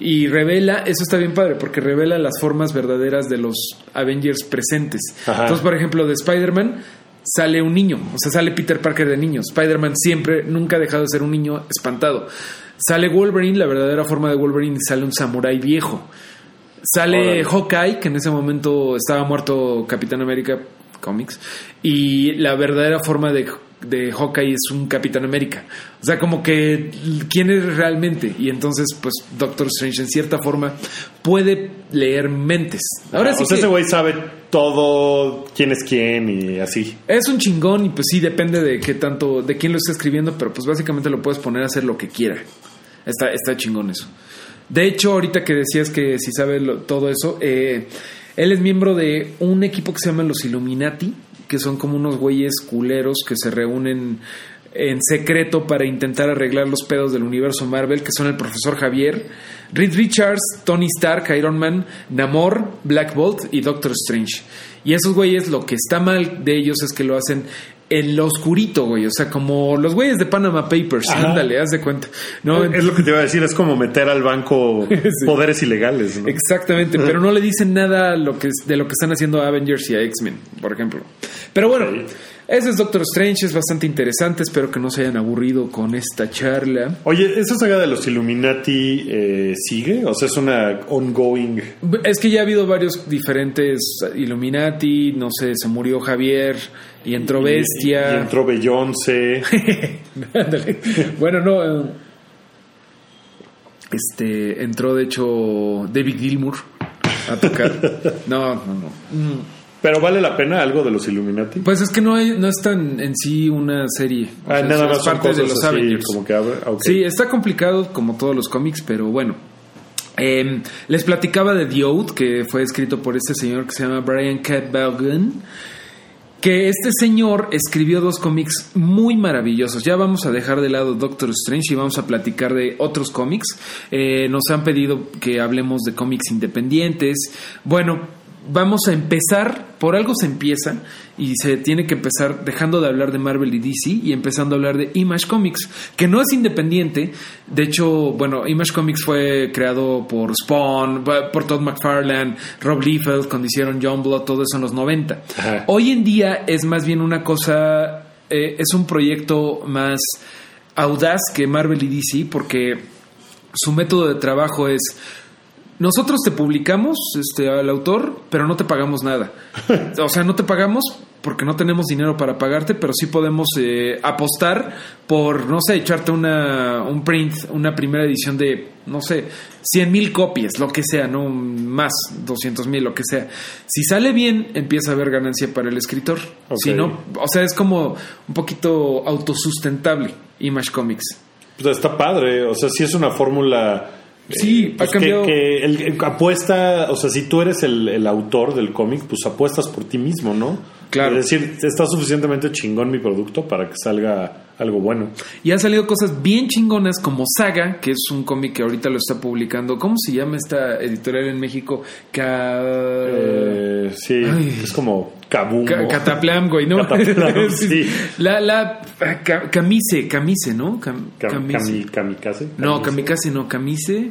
S3: Y revela, eso está bien padre, porque revela las formas verdaderas de los Avengers presentes.
S2: Ajá.
S3: Entonces, por ejemplo, de Spider-Man sale un niño, o sea, sale Peter Parker de niño. Spider-Man siempre, nunca ha dejado de ser un niño espantado. Sale Wolverine, la verdadera forma de Wolverine, y sale un samurái viejo. Sale
S2: Órale.
S3: Hawkeye, que en ese momento estaba muerto Capitán América cómics. Y la verdadera forma de, de Hawkeye es un Capitán América. O sea, como que quién es realmente. Y entonces, pues Doctor Strange en cierta forma puede leer mentes. Ahora
S2: Ah,
S3: sí
S2: o sea,
S3: que
S2: ese güey sabe todo quién es quién y así.
S3: es un chingón y pues sí depende de qué tanto, de quién lo está escribiendo, pero pues básicamente lo puedes poner a hacer lo que quiera. Está, está chingón eso. De hecho, ahorita que decías que si sabe todo eso, eh, él es miembro de un equipo que se llama los Illuminati, que son como unos güeyes culeros que se reúnen en secreto para intentar arreglar los pedos del universo Marvel, que son el profesor Javier, Reed Richards, Tony Stark, Iron Man, Namor, Black Bolt y Doctor Strange. Y esos güeyes, lo que está mal de ellos es que lo hacen en lo oscurito, güey. O sea, como los güeyes de Panama Papers.
S2: Ajá.
S3: Ándale, haz de cuenta. No,
S2: es lo que te iba a decir, es como meter al banco <laughs>
S3: Sí.
S2: poderes ilegales. ¿no?
S3: Exactamente, pero no le dicen nada lo que, de lo que están haciendo a Avengers y a X-Men, por ejemplo. Pero bueno. Ese es Doctor Strange, es bastante interesante. Espero que no se hayan aburrido con esta charla.
S2: Oye, ¿esa saga de los Illuminati eh, sigue? O sea, es una ongoing.
S3: Es que ya ha habido varios diferentes Illuminati, no sé, se murió Javier y entró
S2: Y-
S3: Bestia.
S2: Y, entró Beyoncé. <laughs>
S3: Bueno, no. eh, Este entró de hecho David Gilmour a tocar. <laughs> No, no, no.
S2: Pero vale la pena algo de los Illuminati.
S3: Pues es que no hay, no es tan en sí una serie. O
S2: Ah,
S3: sea,
S2: nada más
S3: parte de los
S2: así
S3: Avengers.
S2: como que abre. ah.
S3: Sí, está complicado como todos los cómics, pero bueno. Eh, les platicaba de The Oath, que fue escrito por este señor que se llama Brian. Vaughan, que este señor escribió dos cómics muy maravillosos. Ya vamos a dejar de lado Doctor Strange y vamos a platicar de otros cómics. Eh, nos han pedido que hablemos de cómics independientes. Bueno, vamos a empezar, por algo se empieza y se tiene que empezar dejando de hablar de Marvel y DC y empezando a hablar de Image Comics, que no es independiente. De hecho, bueno, Image Comics fue creado por Spawn, por Todd McFarlane, Rob Liefeld, cuando hicieron John Blood, todo eso en los 90.
S2: Ajá.
S3: Hoy en día es más bien una cosa, eh, es un proyecto más audaz que Marvel y DC porque su método de trabajo es nosotros te publicamos este al autor, pero no te pagamos nada. <laughs> O sea, no te pagamos porque no tenemos dinero para pagarte, pero sí podemos eh, apostar por, no sé, echarte una, un print, una primera edición de, no sé, 100 mil copias, lo que sea, no más, 200 mil, lo que sea. Si sale bien, empieza a haber ganancia para el escritor. Si no, o sea, es como un poquito autosustentable, Image Comics.
S2: Pues está padre. O sea, sí es una fórmula.
S3: Sí,
S2: eh, pues
S3: ha cambiado.
S2: Que, que el- el apuesta, o sea, si tú eres el, el autor del cómic, pues apuestas por ti mismo, ¿no?
S3: Claro.
S2: Es decir, está suficientemente chingón mi producto para que salga algo bueno.
S3: Y han salido cosas bien chingonas como Saga, que es un cómic que ahorita lo está publicando. ¿Cómo se llama esta editorial en México? Ca...
S2: Eh, sí,
S3: Ay.
S2: es como Kaboom.
S3: Ca- Cataplam, güey, ¿no?
S2: Cataplam, <laughs> sí.
S3: La, la, ca- Camise, Camise, ¿no? Cam- Camise.
S2: kamikaze.
S3: No, Kamikaze no, Camise.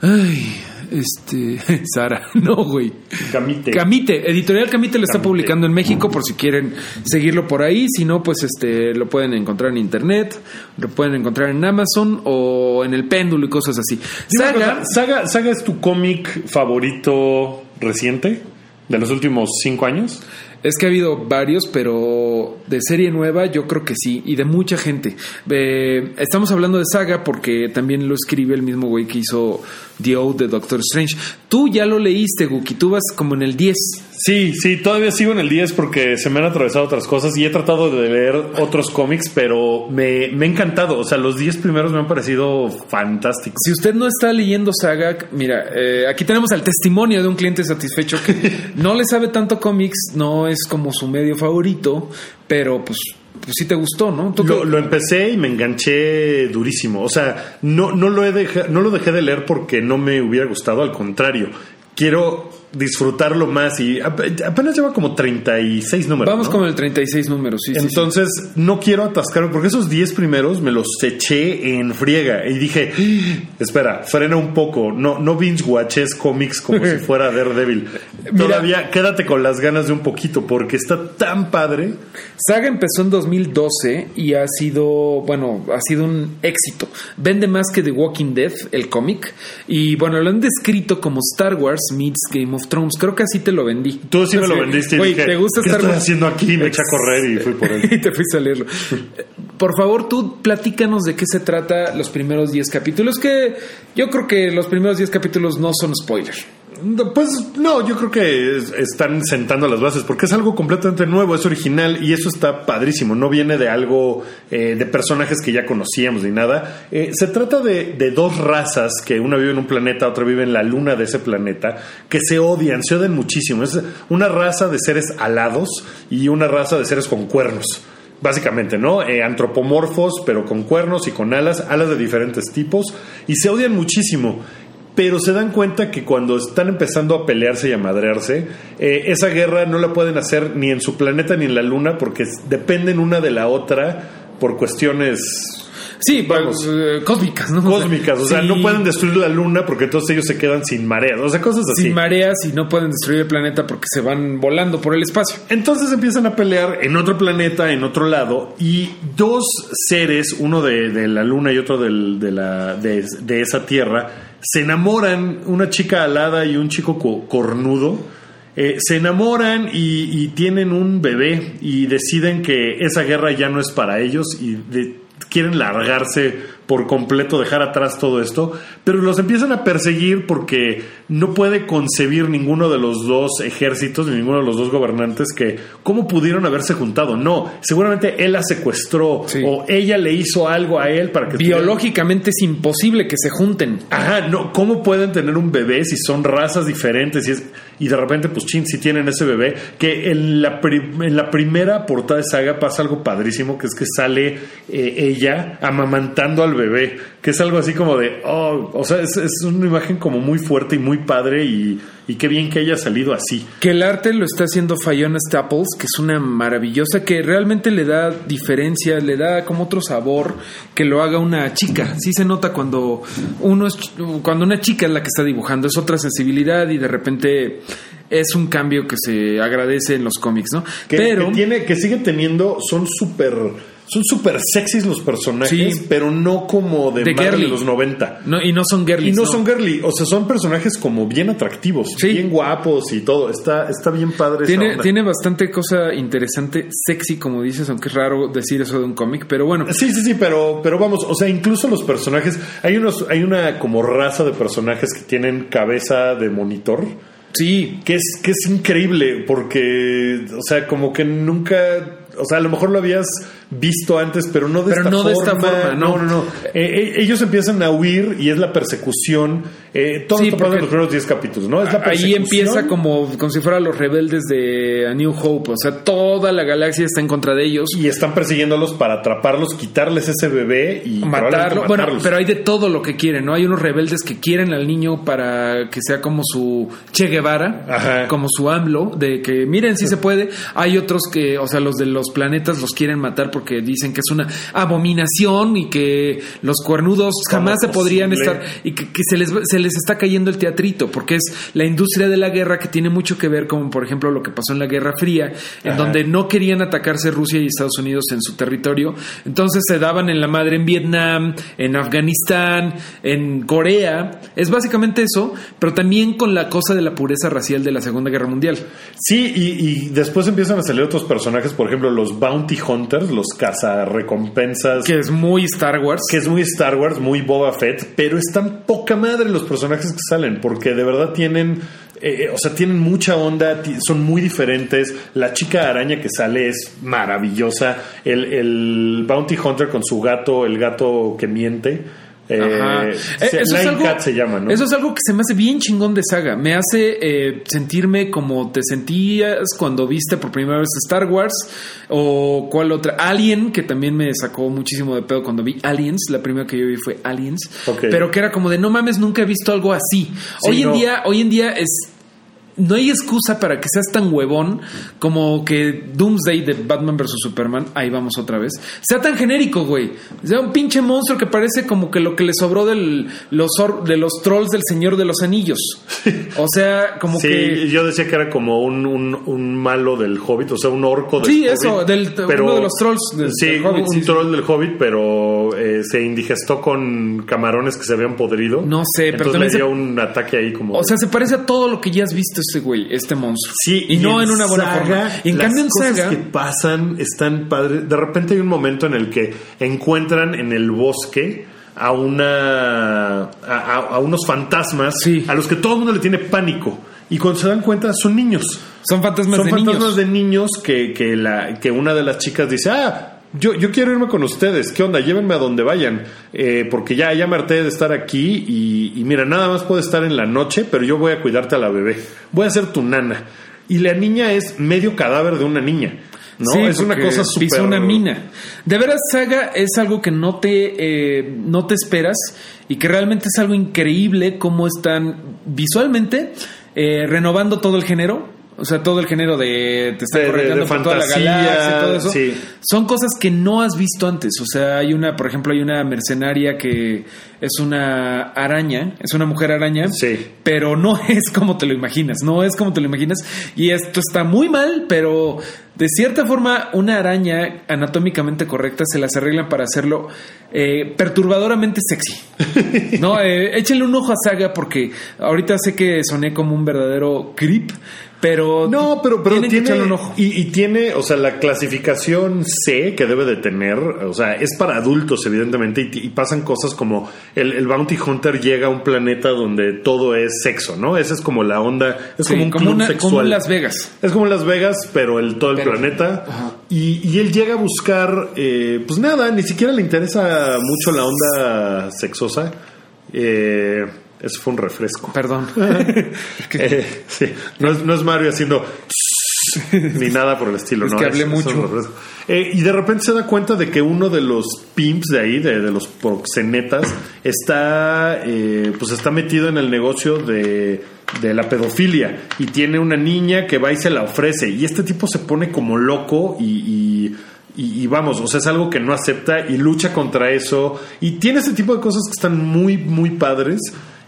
S3: Ay, este. <laughs> Sara, <laughs> no, güey.
S2: Kamite.
S3: Camite, Editorial Camite lo está
S2: Camite.
S3: publicando en México por si quieren seguirlo por ahí. Si no, pues este lo pueden encontrar en internet, lo pueden encontrar en Amazon o en el péndulo y cosas así. Saga,
S2: cosa, Saga, Saga es tu cómic favorito reciente de los últimos cinco años.
S3: Es que ha habido varios, pero de serie nueva yo creo que sí, y de mucha gente. Eh, estamos hablando de Saga porque también lo escribe el mismo güey que hizo The Oath de Doctor Strange. Tú ya lo leíste, Guki, tú vas como en el 10.
S2: Sí, sí, todavía sigo en el 10 porque se me han atravesado otras cosas y he tratado de leer otros cómics, pero me, me ha encantado. O sea, los 10 primeros me han parecido fantásticos.
S3: Si usted no está leyendo Saga, mira, eh, aquí tenemos el testimonio de un cliente satisfecho que <laughs> no le sabe tanto cómics, no es como su medio favorito, pero pues, pues sí te gustó, ¿no? ¿Tú
S2: Lo, lo empecé y me enganché durísimo. O sea, no, no, lo he deja- no lo dejé de leer porque no me hubiera gustado, al contrario. Quiero disfrutarlo más y ap- apenas lleva como 36 números.
S3: Vamos
S2: ¿no?
S3: con el 36 números, sí, sí, sí.
S2: Entonces, no quiero atascarme porque esos 10 primeros me los eché en friega y dije, "Ah, espera, frena un poco, no, no binge watches cómics como si <laughs> fuera Daredevil.
S3: Mira.
S2: Todavía quédate con las ganas de un poquito porque está tan padre.
S3: Saga empezó en 2012 y ha sido, bueno, ha sido un éxito. Vende más que The Walking Dead, el cómic. Y bueno, lo han descrito como Star Wars meets Game of of Thrones. Creo que así te lo vendí.
S2: Tú sí me lo vendiste dije,
S3: ¿te gusta
S2: ¿qué
S3: Star
S2: estoy
S3: Wars?
S2: haciendo aquí? Me eché a correr y fui por él. <laughs>
S3: y te fuiste a leerlo. Por favor, tú platícanos de qué se trata los primeros 10 capítulos, que yo creo que los primeros 10 capítulos no son spoiler.
S2: Pues no, yo creo que es- están sentando las bases porque es algo completamente nuevo, es original y eso está padrísimo. No viene de algo eh, de personajes que ya conocíamos ni nada. Eh, se trata de, de dos razas que una vive en un planeta, otra vive en la luna de ese planeta, que se odian, se odian muchísimo. Es una raza de seres alados y una raza de seres con cuernos. Básicamente, ¿no? Eh, antropomorfos, pero con cuernos y con alas, alas de diferentes tipos, y se odian muchísimo pero se dan cuenta que cuando están empezando a pelearse y a madrearse, eh, esa guerra no la pueden hacer ni en su planeta ni en la luna porque dependen una de la otra por cuestiones
S3: Sí,
S2: Vamos.
S3: eh, cósmicas, ¿no?
S2: cósmicas. O sea,
S3: sí,
S2: no pueden destruir la luna porque entonces ellos se quedan sin mareas. O sea, cosas así.
S3: Sin mareas y no pueden destruir el planeta porque se van volando por el espacio.
S2: Entonces empiezan a pelear en otro planeta, en otro lado, y dos seres, uno de, de la luna y otro del- de, la, de, de esa tierra, se enamoran, una chica alada y un chico co- cornudo, eh, se enamoran y, y tienen un bebé y deciden que esa guerra ya no es para ellos y de- quieren largarse por completo, dejar atrás todo esto, pero los empiezan a perseguir porque no puede concebir ninguno de los dos ejércitos ni ninguno de los dos gobernantes que cómo pudieron haberse juntado. No, seguramente él la secuestró
S3: Sí.
S2: o ella le hizo algo a él para que
S3: Biológicamente es imposible que se junten.
S2: Ajá, no, ¿cómo pueden tener un bebé si son razas diferentes y, es- y de repente, pues chin, si tienen ese bebé? Que en la, pri- en la primera portada de saga pasa algo padrísimo, que es que sale eh, ella amamantando al bebé, que es algo así como de, oh, o sea, es, es una imagen como muy fuerte y muy padre y, y qué bien que haya salido así.
S3: Que el arte lo está haciendo Fiona Staples, que es una maravillosa, que realmente le da diferencia, le da como otro sabor que lo haga una chica. Sí se nota cuando uno es, cuando una chica es la que está dibujando, es otra sensibilidad y de repente es un cambio que se agradece en los cómics, ¿no?
S2: Que,
S3: Pero
S2: que tiene, que sigue teniendo, son súper, son súper sexys los personajes,
S3: Sí.
S2: pero no como de,
S3: De
S2: Marvel de
S3: girly.
S2: los 90.
S3: no, y no son girlies.
S2: Y no, son girly, o sea, son personajes como bien atractivos,
S3: Sí.
S2: bien guapos y todo. Está, está bien padre. esa
S3: Tiene,
S2: onda.
S3: tiene bastante cosa interesante, sexy, como dices, aunque es raro decir eso de un cómic, pero bueno.
S2: Sí, sí, sí, pero, pero vamos, o sea, incluso los personajes, hay unos, hay una como raza de personajes que tienen cabeza de monitor,
S3: Sí,
S2: que es, que es increíble, porque, o sea, como que nunca, o sea, a lo mejor lo habías visto antes, pero no de
S3: Pero
S2: esta
S3: no de
S2: forma.
S3: esta forma, no.
S2: no, no. Eh, eh, ellos empiezan a huir y es la persecución. Eh, todo
S3: Sí,
S2: esto pasa en los primeros 10 capítulos, ¿no? Es la
S3: Ahí
S2: persecución.
S3: empieza como, como si fueran los rebeldes de A New Hope. O sea, toda la galaxia está en contra de ellos.
S2: Y están persiguiéndolos para atraparlos, quitarles ese bebé y
S3: matarlo. Bueno, pero hay de todo lo que quieren, ¿no? Hay unos rebeldes que quieren al niño para que sea como su Che Guevara,
S2: Ajá.
S3: como su AMLO, de que miren si se puede. Hay otros que, o sea, los de los planetas los quieren matar porque dicen que es una abominación y que los cuernudos
S2: ¿Cómo
S3: jamás se podrían
S2: posible?
S3: estar y que, que se, les, se les está cayendo el teatrito porque es la industria de la guerra que tiene mucho que ver con, por ejemplo, lo que pasó en la Guerra Fría, en
S2: Ajá.
S3: donde no querían atacarse Rusia y Estados Unidos en su territorio. Entonces se daban en la madre en Vietnam, en Afganistán, en Corea. Es básicamente eso, pero también con la cosa de la pureza racial de la Segunda Guerra Mundial.
S2: Sí, y, y después empiezan a salir otros personajes, por ejemplo, los Bounty Hunters, los cazarrecompensas,
S3: Que es muy Star Wars.
S2: que es muy Star Wars, muy Boba Fett, pero están poca madre los personajes que salen, porque de verdad tienen, eh, o sea, tienen mucha onda, son muy diferentes. La chica araña que sale es maravillosa. El, el Bounty Hunter con su gato, el gato que miente. Eh,
S3: Ajá. Eh,
S2: se-
S3: eso, es
S2: Lion
S3: algo,
S2: Cat se llama, ¿no?
S3: eso es algo que se me hace bien chingón de saga. Me hace eh, sentirme como te sentías cuando viste por primera vez Star Wars o cuál otra. Alien, que también me sacó muchísimo de pedo cuando vi Aliens. La primera que yo vi fue Aliens. Pero que era como de no mames, nunca he visto algo así.
S2: Sí,
S3: hoy en
S2: no.
S3: día, hoy en día es no hay excusa para que seas tan huevón como que Doomsday de Batman vs Superman, ahí vamos otra vez, sea tan genérico, güey. Sea, un pinche monstruo que parece como que lo que le sobró del, los, de los trolls del Señor de los Anillos. O sea, como
S2: Sí,
S3: que...
S2: yo decía que era como un, un, un malo del Hobbit, o sea, un orco del
S3: Sí,
S2: Hobbit.
S3: eso, del- uno de los trolls del-
S2: sí,
S3: del Hobbit,
S2: un
S3: sí,
S2: troll del Hobbit, pero eh, se indigestó con camarones que se habían podrido.
S3: No sé, pero
S2: Entonces
S3: también
S2: le dio
S3: se-
S2: un ataque ahí como...
S3: O sea, se parece a todo lo que ya has visto este güey, este monstruo.
S2: Sí,
S3: y, no en, una buena
S2: Saga,
S3: forma. En
S2: las
S3: cambio, en
S2: cosas
S3: Saga.
S2: que pasan están padres. De repente hay un momento en el que encuentran en el bosque a una a, a- a unos fantasmas
S3: Sí.
S2: a los que todo el mundo le tiene pánico y cuando se dan cuenta son niños.
S3: Son fantasmas
S2: son
S3: de
S2: fantasmas
S3: niños.
S2: de niños que, que, la, que una de las chicas dice, ah, yo, yo quiero irme con ustedes, ¿qué onda? Llévenme a donde vayan, eh, porque ya, ya me harté de estar aquí y, y mira, nada más puedo estar en la noche, pero yo voy a cuidarte a la bebé, voy a ser tu nana. Y la niña es medio cadáver de una niña, ¿no?
S3: Sí,
S2: es una cosa súper...
S3: Pisó una mina. De veras, Saga es algo que no te, eh, no te esperas y que realmente es algo increíble cómo están visualmente eh, renovando todo el género. O sea, todo el género de te están
S2: De- de-
S3: correteando
S2: de
S3: por toda la galaxia y todo eso.
S2: sí.
S3: Son cosas que no has visto antes. O sea, hay una, por ejemplo, hay una mercenaria que es una araña, es una mujer araña,
S2: Sí.
S3: pero no <laughs> es como te lo imaginas, no es como te lo imaginas. Y esto está muy mal, pero de cierta forma una araña anatómicamente correcta se las arreglan para hacerlo eh, perturbadoramente sexy. <laughs> No, eh, échenle un ojo a Saga porque ahorita sé que soné como un verdadero creep, pero
S2: No, pero, pero tiene,
S3: echarle un ojo.
S2: Y, y tiene, o sea, la clasificación C que debe de tener, o sea, es para adultos, evidentemente, y, y pasan cosas como el, el Bounty Hunter llega a un planeta donde todo es sexo, ¿no? Esa es como la onda, es
S3: Sí,
S2: como un
S3: como,
S2: club
S3: una-
S2: sexual.
S3: como Las Vegas.
S2: Es como Las Vegas, pero el todo el
S3: Pero-
S2: planeta.
S3: Ajá.
S2: Y, y él llega a buscar, eh, pues nada, ni siquiera le interesa mucho la onda sexosa. Eh, eso fue un refresco.
S3: Perdón. <laughs>
S2: Eh, sí, no es, no es Mario haciendo <laughs> ni nada por el estilo,
S3: Es
S2: ¿no?
S3: que hablé mucho.
S2: Eh, y de repente se da cuenta de que uno de los pimps de ahí, de, de los proxenetas, está pues pues está metido en el negocio de, de la pedofilia y tiene una niña que va y se la ofrece. Y este tipo se pone como loco y, y- y- y vamos, o sea, es algo que no acepta y lucha contra eso. Y tiene ese tipo de cosas que están muy, muy padres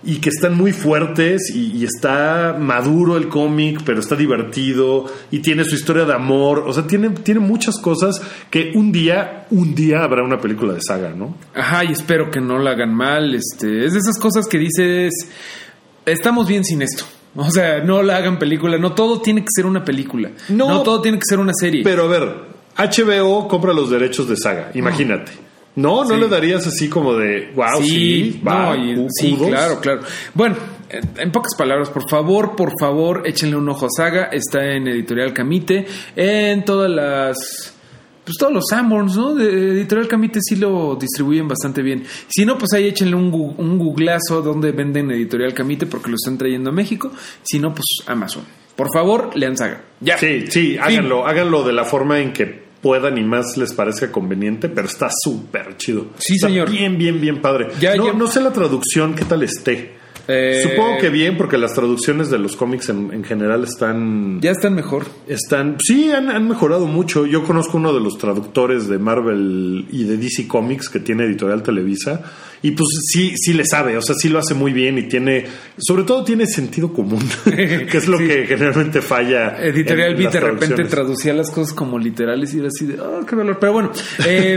S2: y que están muy fuertes y, y está maduro el cómic, pero está divertido y tiene su historia de amor, o sea, tiene, tiene muchas cosas que un día, un día habrá una película de saga, ¿no?
S3: Ajá, y espero que no la hagan mal. Este, es de esas cosas que dices, estamos bien sin esto. O sea, no la hagan película. No todo tiene que ser una película.
S2: No.
S3: No, todo tiene que ser una serie.
S2: Pero a ver, HBO compra los derechos de saga, imagínate. No, no
S3: Sí.
S2: le darías así como de, wow, sí, va,
S3: no, y- sí, claro, claro. Bueno, en, pocas palabras, por favor, por favor, échenle un ojo a Saga. Está en Editorial Camite, en todas las. Pues todos los Sanborns, ¿no? De Editorial Camite sí lo distribuyen bastante bien. Si no, pues ahí échenle un, gu- un googlazo donde venden Editorial Camite porque lo están trayendo a México. Si no, pues Amazon. Por favor, lean Saga. Ya.
S2: Sí, sí,
S3: Fin.
S2: háganlo, háganlo de la forma en que puedan y más les parezca conveniente, pero está súper chido.
S3: Sí,
S2: Está
S3: señor.
S2: Bien, bien, bien padre.
S3: Ya,
S2: no,
S3: ya-
S2: no sé la traducción, qué tal esté.
S3: Eh,
S2: Supongo que bien, porque las traducciones de los cómics en, en general están.
S3: Ya están mejor.
S2: Están, sí, han, han mejorado mucho. Yo conozco uno de los traductores de Marvel y de DC Comics que tiene editorial Televisa. Y pues sí, sí le sabe, o sea, sí lo hace muy bien y tiene, sobre todo tiene sentido común, <laughs> que es lo
S3: Sí.
S2: que generalmente falla.
S3: Editorial Beat de repente traducía las cosas como literales y era así de, oh, qué dolor. Pero bueno, eh,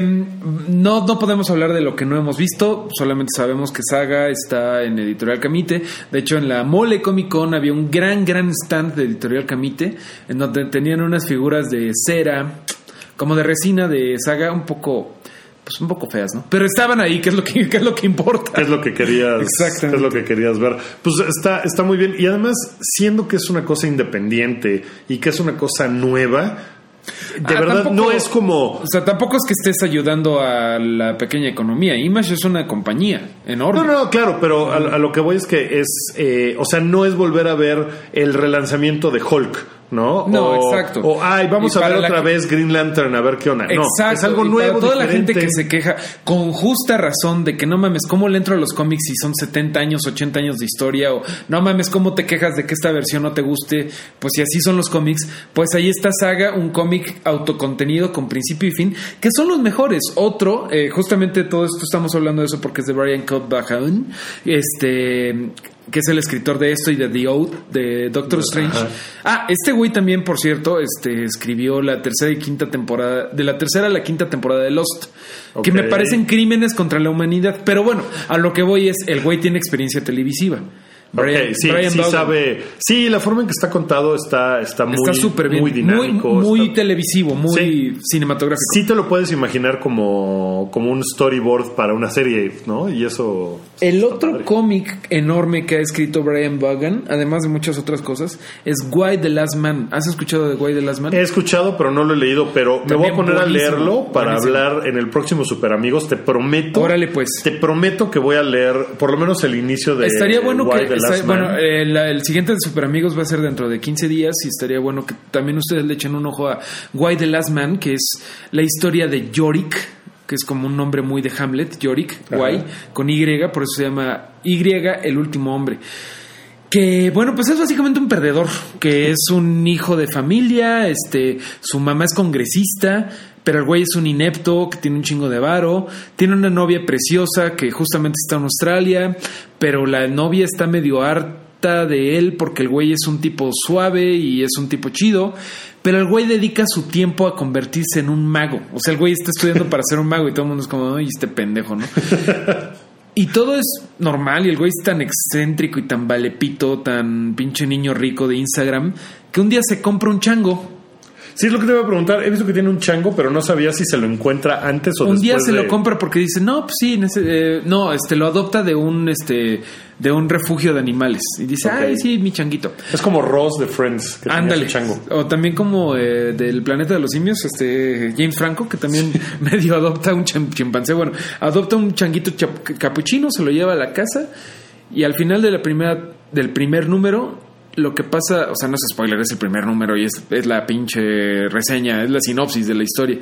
S3: no, no podemos hablar de lo que no hemos visto, solamente sabemos que Saga está en Editorial Camite. De hecho, en la Mole Comic Con había un gran, gran stand de Editorial Camite, en donde tenían unas figuras de cera, como de resina de Saga, un poco... Pues un poco feas, ¿no? Pero estaban ahí, que es lo que, que es lo que importa.
S2: ¿Qué es lo que querías,
S3: Exactamente.
S2: qué es lo que querías ver? Pues está, está muy bien. Y además, siendo que es una cosa independiente y que es una cosa nueva, de
S3: Ah,
S2: verdad
S3: tampoco-
S2: no es como.
S3: O sea, tampoco es que estés ayudando a la pequeña economía. Image es una compañía enorme.
S2: No, no, claro, pero a, a lo que voy es que es, eh, o sea, no es volver a ver el relanzamiento de Hulk, ¿no?
S3: No,
S2: o,
S3: exacto.
S2: O, ay, vamos
S3: Y
S2: a ver otra
S3: que-
S2: vez Green Lantern, a ver qué onda. No,
S3: Exacto.
S2: es algo
S3: y
S2: nuevo.
S3: Para toda la gente que se queja, con justa razón, de que no mames, ¿cómo le entro a los cómics si son 70 años, 80 años de historia? O no mames, ¿cómo te quejas de que esta versión no te guste? Pues si así son los cómics, pues ahí está Saga, un cómic autocontenido con principio y fin, que son los mejores. Otro, eh, justamente todo esto estamos hablando de eso porque es de Brian Cobb este que es el escritor de esto y de The Oath de Doctor Strange.
S2: Ajá.
S3: Ah, este güey también, por cierto, este escribió la tercera y quinta temporada, de la tercera a la quinta temporada de Lost, que me parecen crímenes contra la humanidad. Pero bueno, a lo que voy es, el güey tiene experiencia televisiva. Brian-
S2: Ok, sí,
S3: Brian
S2: sí
S3: Vaughan.
S2: sabe. Sí, la forma en que está contado está, está muy,
S3: Está súper bien.
S2: muy dinámico.
S3: Muy, muy
S2: está-
S3: televisivo, muy
S2: Sí.
S3: cinematográfico.
S2: Sí te lo puedes imaginar como, como un storyboard para una serie, ¿no? Y eso...
S3: El otro cómic enorme que ha escrito Brian Vaughan, además de muchas otras cosas, es Why the Last Man. ¿Has escuchado de Why the Last Man?
S2: He escuchado, pero no lo he leído, pero me voy a poner a leerlo para
S3: buenísimo.
S2: hablar en el próximo Super Amigos. Te prometo.
S3: Órale, pues.
S2: Te prometo que voy a leer por lo menos el inicio de
S3: Estaría bueno
S2: Why
S3: que.
S2: Last Man.
S3: bueno, eh, el siguiente de Super Amigos va a ser dentro de 15 días y estaría bueno que también ustedes le echen un ojo a Why the Last Man, que es la historia de Yorick, que es como un nombre muy de Hamlet, Yorick,
S2: Ajá.
S3: Why, con Y, por eso se llama Y, el último hombre. Que bueno, pues es básicamente un perdedor, que es un hijo de familia, este, su mamá es congresista, pero el güey es un inepto que tiene un chingo de varo, tiene una novia preciosa que justamente está en Australia, pero la novia está medio harta de él porque el güey es un tipo suave y es un tipo chido, pero el güey dedica su tiempo a convertirse en un mago, o sea, el güey está estudiando para ser un mago y todo el mundo es como, ay, este pendejo, ¿no? Y todo es normal y el güey es tan excéntrico y tan valepito, tan pinche niño rico de Instagram, que un día se compra un chango.
S2: Sí, es lo que te iba a preguntar. He visto que tiene un chango, pero no sabía si se lo encuentra antes o
S3: un
S2: después
S3: día se
S2: de-
S3: lo compra porque dice, no, pues sí, eh, no, este lo adopta de un este de un refugio de animales. Y dice, ay, sí, mi changuito.
S2: Es como Ross de Friends, que
S3: Ándale.
S2: chango.
S3: O también como eh, del planeta de los simios, este James Franco, que también <laughs> medio adopta un chim- chimpancé. Bueno, adopta un changuito capuchino, se lo lleva a la casa y al final de la primera, del primer número, lo que pasa, o sea, no es spoiler, es el primer número y es, es la pinche reseña, es la sinopsis de la historia.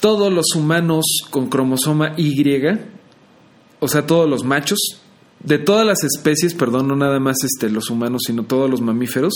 S3: Todos los humanos con cromosoma Y, o sea, todos los machos, de todas las especies, perdón, no nada más este, los humanos, sino todos los mamíferos,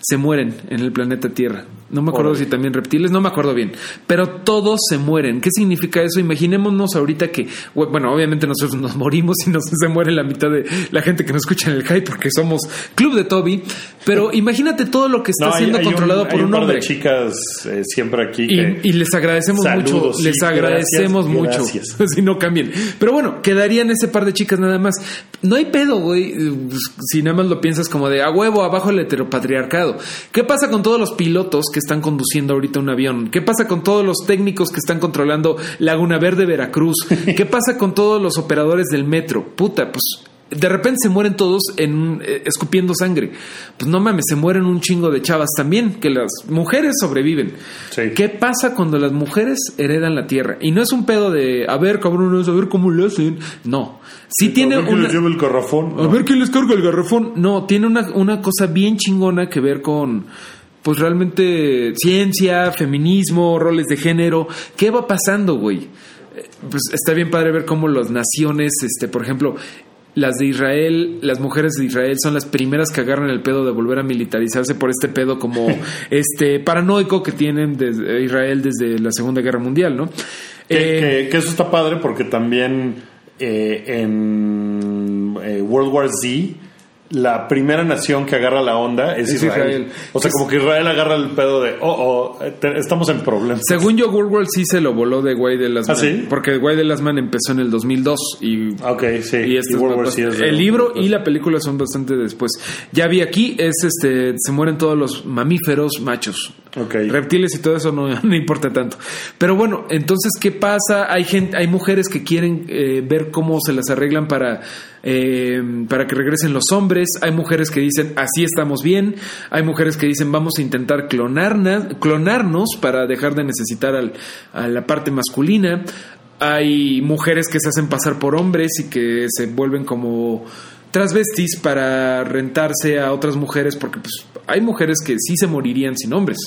S3: se mueren en el planeta Tierra. No me acuerdo si también reptiles, no me acuerdo bien, pero todos se mueren. ¿Qué significa eso? Imaginémonos ahorita que, bueno, obviamente nosotros nos morimos y nos se muere la mitad de la gente que nos escucha en el hype porque somos Club de Toby, pero imagínate todo lo que está
S2: No, hay-
S3: siendo
S2: hay
S3: controlado
S2: un,
S3: por
S2: hay
S3: un,
S2: par
S3: hombre.
S2: de chicas eh, siempre aquí.
S3: Y, y les agradecemos
S2: Saludos,
S3: mucho,
S2: sí,
S3: les agradecemos
S2: gracias,
S3: mucho.
S2: gracias. <laughs>
S3: si no cambien. Pero bueno, quedarían ese par de chicas nada más. No hay pedo, güey. pues, Si nada más lo piensas como de a huevo, abajo el heteropatriarcado. ¿Qué pasa con todos los pilotos que están conduciendo ahorita un avión? ¿Qué pasa con todos los técnicos que están controlando Laguna Verde, Veracruz? <laughs> ¿Qué pasa con todos los operadores del metro? Puta, pues de repente se mueren todos en eh, escupiendo sangre. Pues no mames, se mueren un chingo de chavas también, que las mujeres sobreviven.
S2: Sí.
S3: ¿Qué pasa cuando las mujeres heredan la tierra? Y no es un pedo de, a ver, cabrones, a ver cómo le hacen. No. Sí tiene
S2: A ver quién les lleva el garrafón.
S3: A ver quién les carga el garrafón. No, tiene una, una cosa bien chingona que ver con, pues realmente, ciencia, feminismo, roles de género. ¿Qué va pasando, güey? Eh, Pues está bien padre ver cómo las naciones, este, por ejemplo, las de Israel, las mujeres de Israel son las primeras que agarran el pedo de volver a militarizarse por este pedo como <laughs> este paranoico que tienen desde Israel desde la Segunda Guerra Mundial, ¿no?
S2: Que,
S3: Eh,
S2: que- que eso está padre porque también eh, en eh, World War Z la primera nación que agarra la onda es,
S3: Es
S2: Israel.
S3: Israel.
S2: O sea,
S3: Es-
S2: como que Israel agarra el pedo de, oh, oh, te- estamos en problemas.
S3: Según yo, World War sí se lo voló de Guay de las
S2: ¿Ah,
S3: Man.
S2: sí?
S3: Porque Guay de las Man empezó en el 2002 y,
S2: Ok, sí.
S3: y este
S2: Y
S3: es
S2: de-
S3: el libro y la película son bastante después. Ya vi aquí, es este, se mueren todos los mamíferos machos.
S2: Ok.
S3: Reptiles y todo eso no, <laughs> no importa tanto. Pero bueno, entonces, ¿qué pasa? Hay gente, hay mujeres que quieren eh, ver cómo se las arreglan para, eh, para que regresen los hombres. Hay mujeres que dicen, así estamos bien. Hay mujeres que dicen, vamos a intentar clonarnos para dejar de necesitar al- a la parte masculina. Hay mujeres que se hacen pasar por hombres y que se vuelven como transvestis para rentarse a otras mujeres porque pues hay mujeres que sí se morirían sin hombres.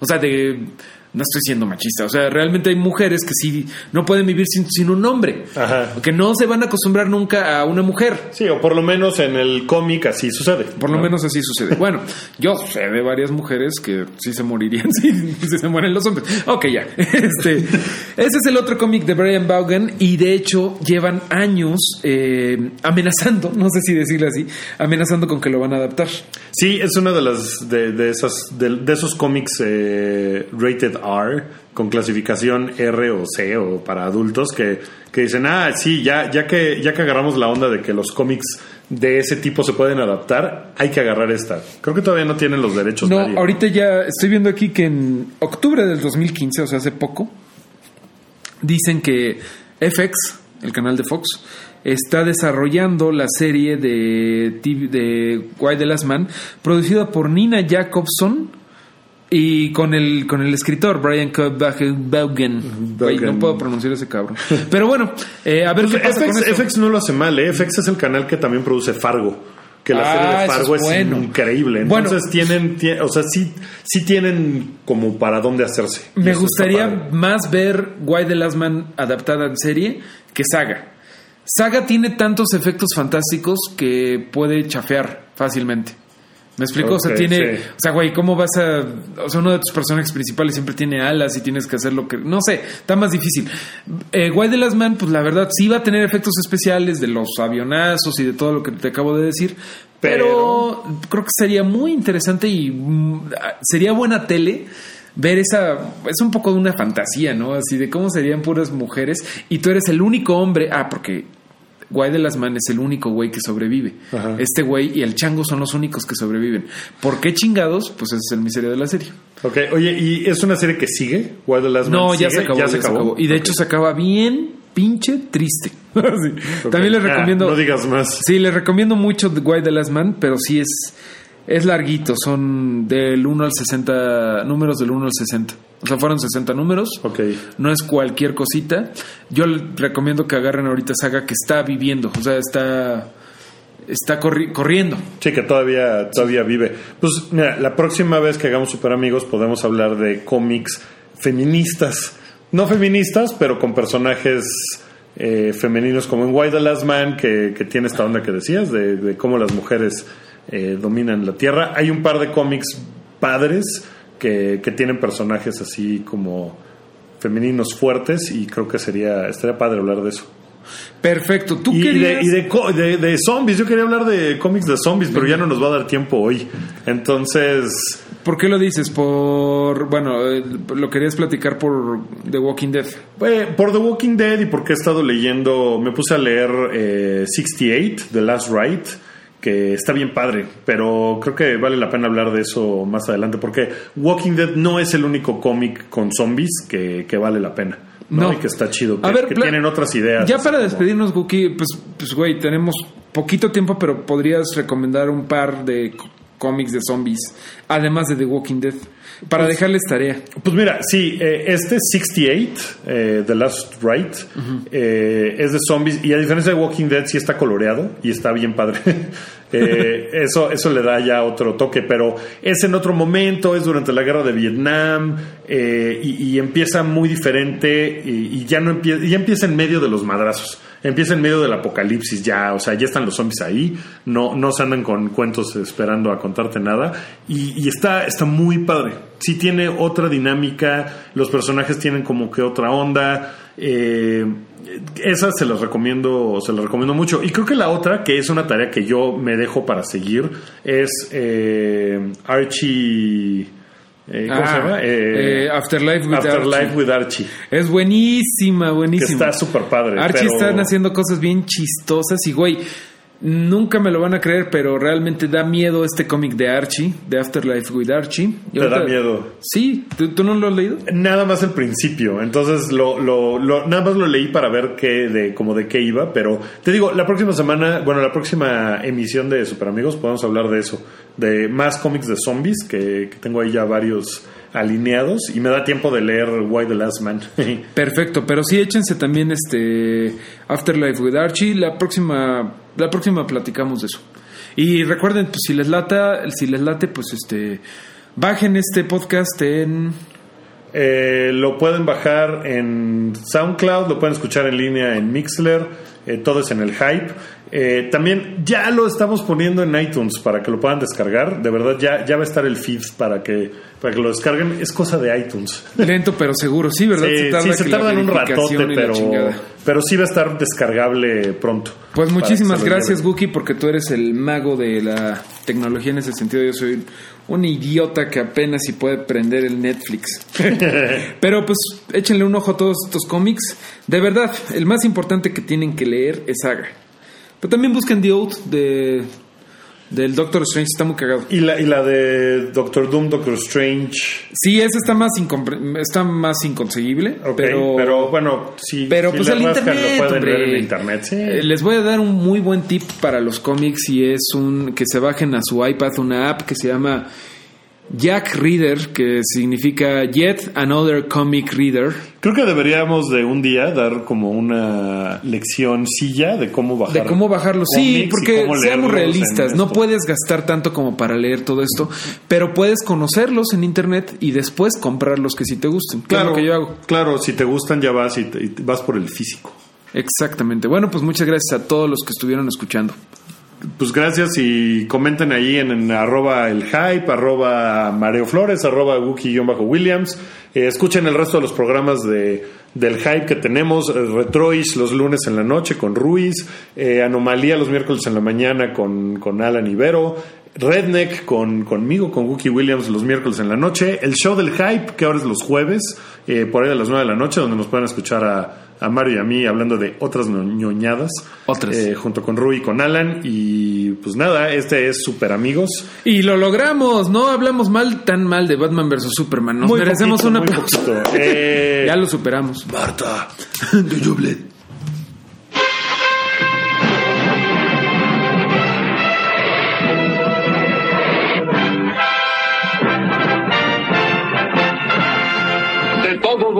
S3: O sea, de no estoy siendo machista, o sea, realmente hay mujeres que sí no pueden vivir sin, sin un hombre,
S2: Ajá.
S3: que no se van a acostumbrar nunca a una mujer.
S2: Sí, o por lo menos en el cómic así sucede.
S3: Por lo
S2: ¿no?
S3: menos así sucede. Bueno, yo sé de varias mujeres que sí se morirían <laughs> si, si se mueren los hombres. Ok, ya. <laughs> Este, ese es el otro cómic de Brian Vaughan y de hecho llevan años eh, amenazando, no sé si decirlo así, amenazando con que lo van a adaptar.
S2: Sí, es una de las de, de esas de, de esos cómics eh, rated R con clasificación R o C o para adultos que, que dicen ah sí ya ya que ya que agarramos la onda de que los cómics de ese tipo se pueden adaptar, hay que agarrar esta. Creo que todavía no tienen los derechos.
S3: No,
S2: nadie.
S3: ahorita ya estoy viendo aquí que en octubre del 2015, o sea, hace poco, dicen que FX, el canal de Fox, está desarrollando la serie de, TV de Why the Last Man, producida por Nina Jacobson y con el, con el escritor Brian K. Vaughan. Güey, No puedo pronunciar ese cabrón. Pero bueno, eh, a ver
S2: Pues
S3: qué pasa con
S2: FX,
S3: esto.
S2: FX no lo hace mal, ¿eh? FX es el canal que también produce Fargo. Que la
S3: Ah,
S2: serie de Fargo
S3: es
S2: es,
S3: bueno.
S2: increíble.
S3: Bueno.
S2: Entonces tienen, tie- o sea, sí, sí tienen como para dónde hacerse.
S3: Me gustaría más ver Why the Last Man adaptada en serie que Saga. Saga tiene tantos efectos fantásticos que puede chafear fácilmente. ¿Me explico? o sea, tiene.
S2: sí.
S3: O sea, güey, ¿cómo vas a. O sea, uno de tus personajes principales siempre tiene alas y tienes que hacer lo que. No sé, está más difícil. Eh, Why the Last Man, pues la verdad, sí va a tener efectos especiales de los avionazos y de todo lo que te acabo de decir. Pero, creo que sería muy interesante y mm, sería buena tele ver esa es un poco de una fantasía, ¿no? Así de cómo serían puras mujeres y tú eres el único hombre, ah, porque Guay de las Man es el único güey que sobrevive.
S2: Ajá.
S3: Este güey y el chango son los únicos que sobreviven. ¿Por qué chingados? Pues ese es el misterio de la serie.
S2: Ok, oye, ¿y es una serie que sigue? Wild the Last Man
S3: No, ya
S2: sigue?
S3: se acabó, ya se acabó. Y de hecho se acaba bien pinche triste. <laughs> Sí. También les
S2: Ah,
S3: recomiendo
S2: no digas más.
S3: Sí, les recomiendo mucho The Why the Last Man, pero sí es, es larguito. Son del 1 al 60, números del 1 al 60. O sea, fueron 60 números.
S2: Ok.
S3: No es cualquier cosita. Yo recomiendo que agarren ahorita Saga que está viviendo. O sea, está, está corri- corriendo.
S2: Sí, que todavía, todavía vive. Pues mira, la próxima vez que hagamos Super Amigos podemos hablar de cómics feministas. No feministas, pero con personajes eh, femeninos como en Why the Last Man, que, que tiene esta onda que decías, de, de cómo las mujeres eh, dominan la Tierra. Hay un par de cómics padres que, que tienen personajes así como femeninos fuertes y creo que sería estaría padre hablar de eso.
S3: Perfecto. ¿Tú
S2: Y, de,
S3: querías?
S2: y de, co- de- de zombies, yo quería hablar de cómics de zombies, pero ya no nos va a dar tiempo hoy. Entonces,
S3: ¿Por qué lo dices? Por... Bueno, eh, lo querías platicar por The Walking Dead.
S2: eh, por The Walking Dead y porque he estado leyendo, me puse a leer eh, 68, The Last Ride, que está bien padre, pero creo que vale la pena hablar de eso más adelante, porque Walking Dead no es el único cómic con zombies que, que vale la pena. ¿no?
S3: No.
S2: Y que está chido, que,
S3: A ver,
S2: que tienen otras ideas.
S3: Ya para
S2: como-
S3: despedirnos, Guki, pues, pues, güey, tenemos poquito tiempo, pero podrías recomendar un par de cómics de zombies, además de The Walking Dead, para dejarles tarea.
S2: Pues mira, sí, eh, este 68, eh, The Last Ride, eh, es de zombies y a diferencia de Walking Dead sí está coloreado y está bien padre. <laughs> Eh, eso, eso le da ya otro toque, pero es en otro momento, es durante la guerra de Vietnam eh, y, empieza muy diferente y, y ya no empieza, ya empieza en medio de los madrazos. Empieza en medio del apocalipsis ya, o sea, ya están los zombies ahí, no, no se andan con cuentos esperando a contarte nada y, y está, está muy padre. Sí tiene otra dinámica, los personajes tienen como que otra onda. Eh, esa se las recomiendo, se las recomiendo mucho. Y creo que la otra, que es una tarea que yo me dejo para seguir, es eh, Archie. eh, ¿Cómo
S3: Ah,
S2: se llama?
S3: eh, Afterlife with
S2: Afterlife
S3: Archie.
S2: with Archie.
S3: Es buenísima,
S2: Que
S3: buenísima.
S2: está súper padre.
S3: Archie
S2: pero-
S3: están haciendo cosas bien chistosas y, güey, nunca me lo van a creer, pero realmente da miedo este cómic de Archie, de Afterlife with Archie. Y
S2: Te da miedo.
S3: Sí, ¿tú, tú no lo has leído?
S2: Nada más el principio, entonces lo, lo, lo- nada más lo leí para ver qué de como de qué iba, pero te digo, la próxima semana, bueno, la próxima emisión de Super Amigos podemos hablar de eso, de más cómics de zombies que, que tengo ahí ya varios alineados y me da tiempo de leer Why the Last Man. <laughs>
S3: Perfecto, pero sí échense también este Afterlife with Archie. La próxima, la próxima platicamos de eso. Y recuerden, pues si les lata, si les late, pues este bajen este podcast en
S2: Eh, lo pueden bajar en SoundCloud, lo pueden escuchar en línea en Mixler, eh, todo es en el hype. Eh, también ya lo estamos poniendo en iTunes para que lo puedan descargar. De verdad, ya, ya va a estar el feed para que, para que lo descarguen. Es cosa de iTunes.
S3: lento pero seguro, sí, ¿verdad?
S2: Sí, sí, se
S3: que la
S2: tardan un ratote, pero, pero sí va a estar descargable pronto.
S3: Pues muchísimas
S2: se
S3: gracias. Guki, porque tú eres el mago de la tecnología en ese sentido. Yo soy un idiota que apenas si puede prender el Netflix. <laughs> Pero pues échenle un ojo a todos estos cómics. De verdad, el más importante que tienen que leer es Saga. Pero también busquen The Oath de, del Doctor Strange, está muy cagado.
S2: Y la, y la de Doctor Doom, Doctor Strange.
S3: Sí, esa está más, está más inconseguible, pero,
S2: pero, bueno, si,
S3: pero
S2: si
S3: pues el
S2: rascan,
S3: internet,
S2: lo pueden ver en internet. Sí.
S3: Eh, Les voy a dar un muy buen tip para los cómics y es un que se bajen a su iPad una app que se llama Jack Reader, que significa Yet Another Comic Reader.
S2: Creo que deberíamos de un día dar como una lección silla de cómo bajar.
S3: De cómo bajarlo. Sí, porque seamos realistas, no
S2: esto.
S3: puedes gastar tanto como para leer todo esto, pero puedes conocerlos en internet y después comprar los que sí te gusten.
S2: Claro,
S3: lo que yo hago.
S2: claro, si te gustan ya vas y, te- y vas por el físico.
S3: Exactamente. Bueno, pues muchas gracias a todos los que estuvieron escuchando.
S2: Pues gracias y comenten ahí en, arroba el hype, arroba Mareo Flores, arroba Wookie-Williams. Eh, escuchen el resto de los programas de, del hype que tenemos. eh, Retroish los lunes en la noche con Ruiz. eh, Anomalía los miércoles en la mañana con, con Alan Ibero. Redneck con, conmigo, con Wookie Williams los miércoles en la noche. El show del hype, que ahora es los jueves, por ahí a las 9 de la noche, donde nos pueden escuchar a, a Mario y a mí hablando de otras ño- ñoñadas.
S3: Otras.
S2: Eh, junto con Rui y con Alan. Y pues nada, este es Super Amigos.
S3: Y lo logramos, no hablamos mal tan mal de Batman vs Superman. Nos
S2: Muy
S3: merecemos
S2: poquito,
S3: un aplauso. <laughs>
S2: Eh,
S3: Ya lo superamos.
S2: Marta, de Jublet.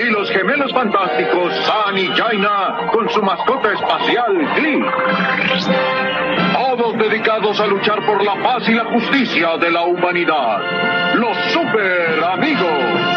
S1: Y los gemelos fantásticos San y Jaina con su mascota espacial Glee. Todos dedicados a luchar por la paz y la justicia de la humanidad. Los super amigos.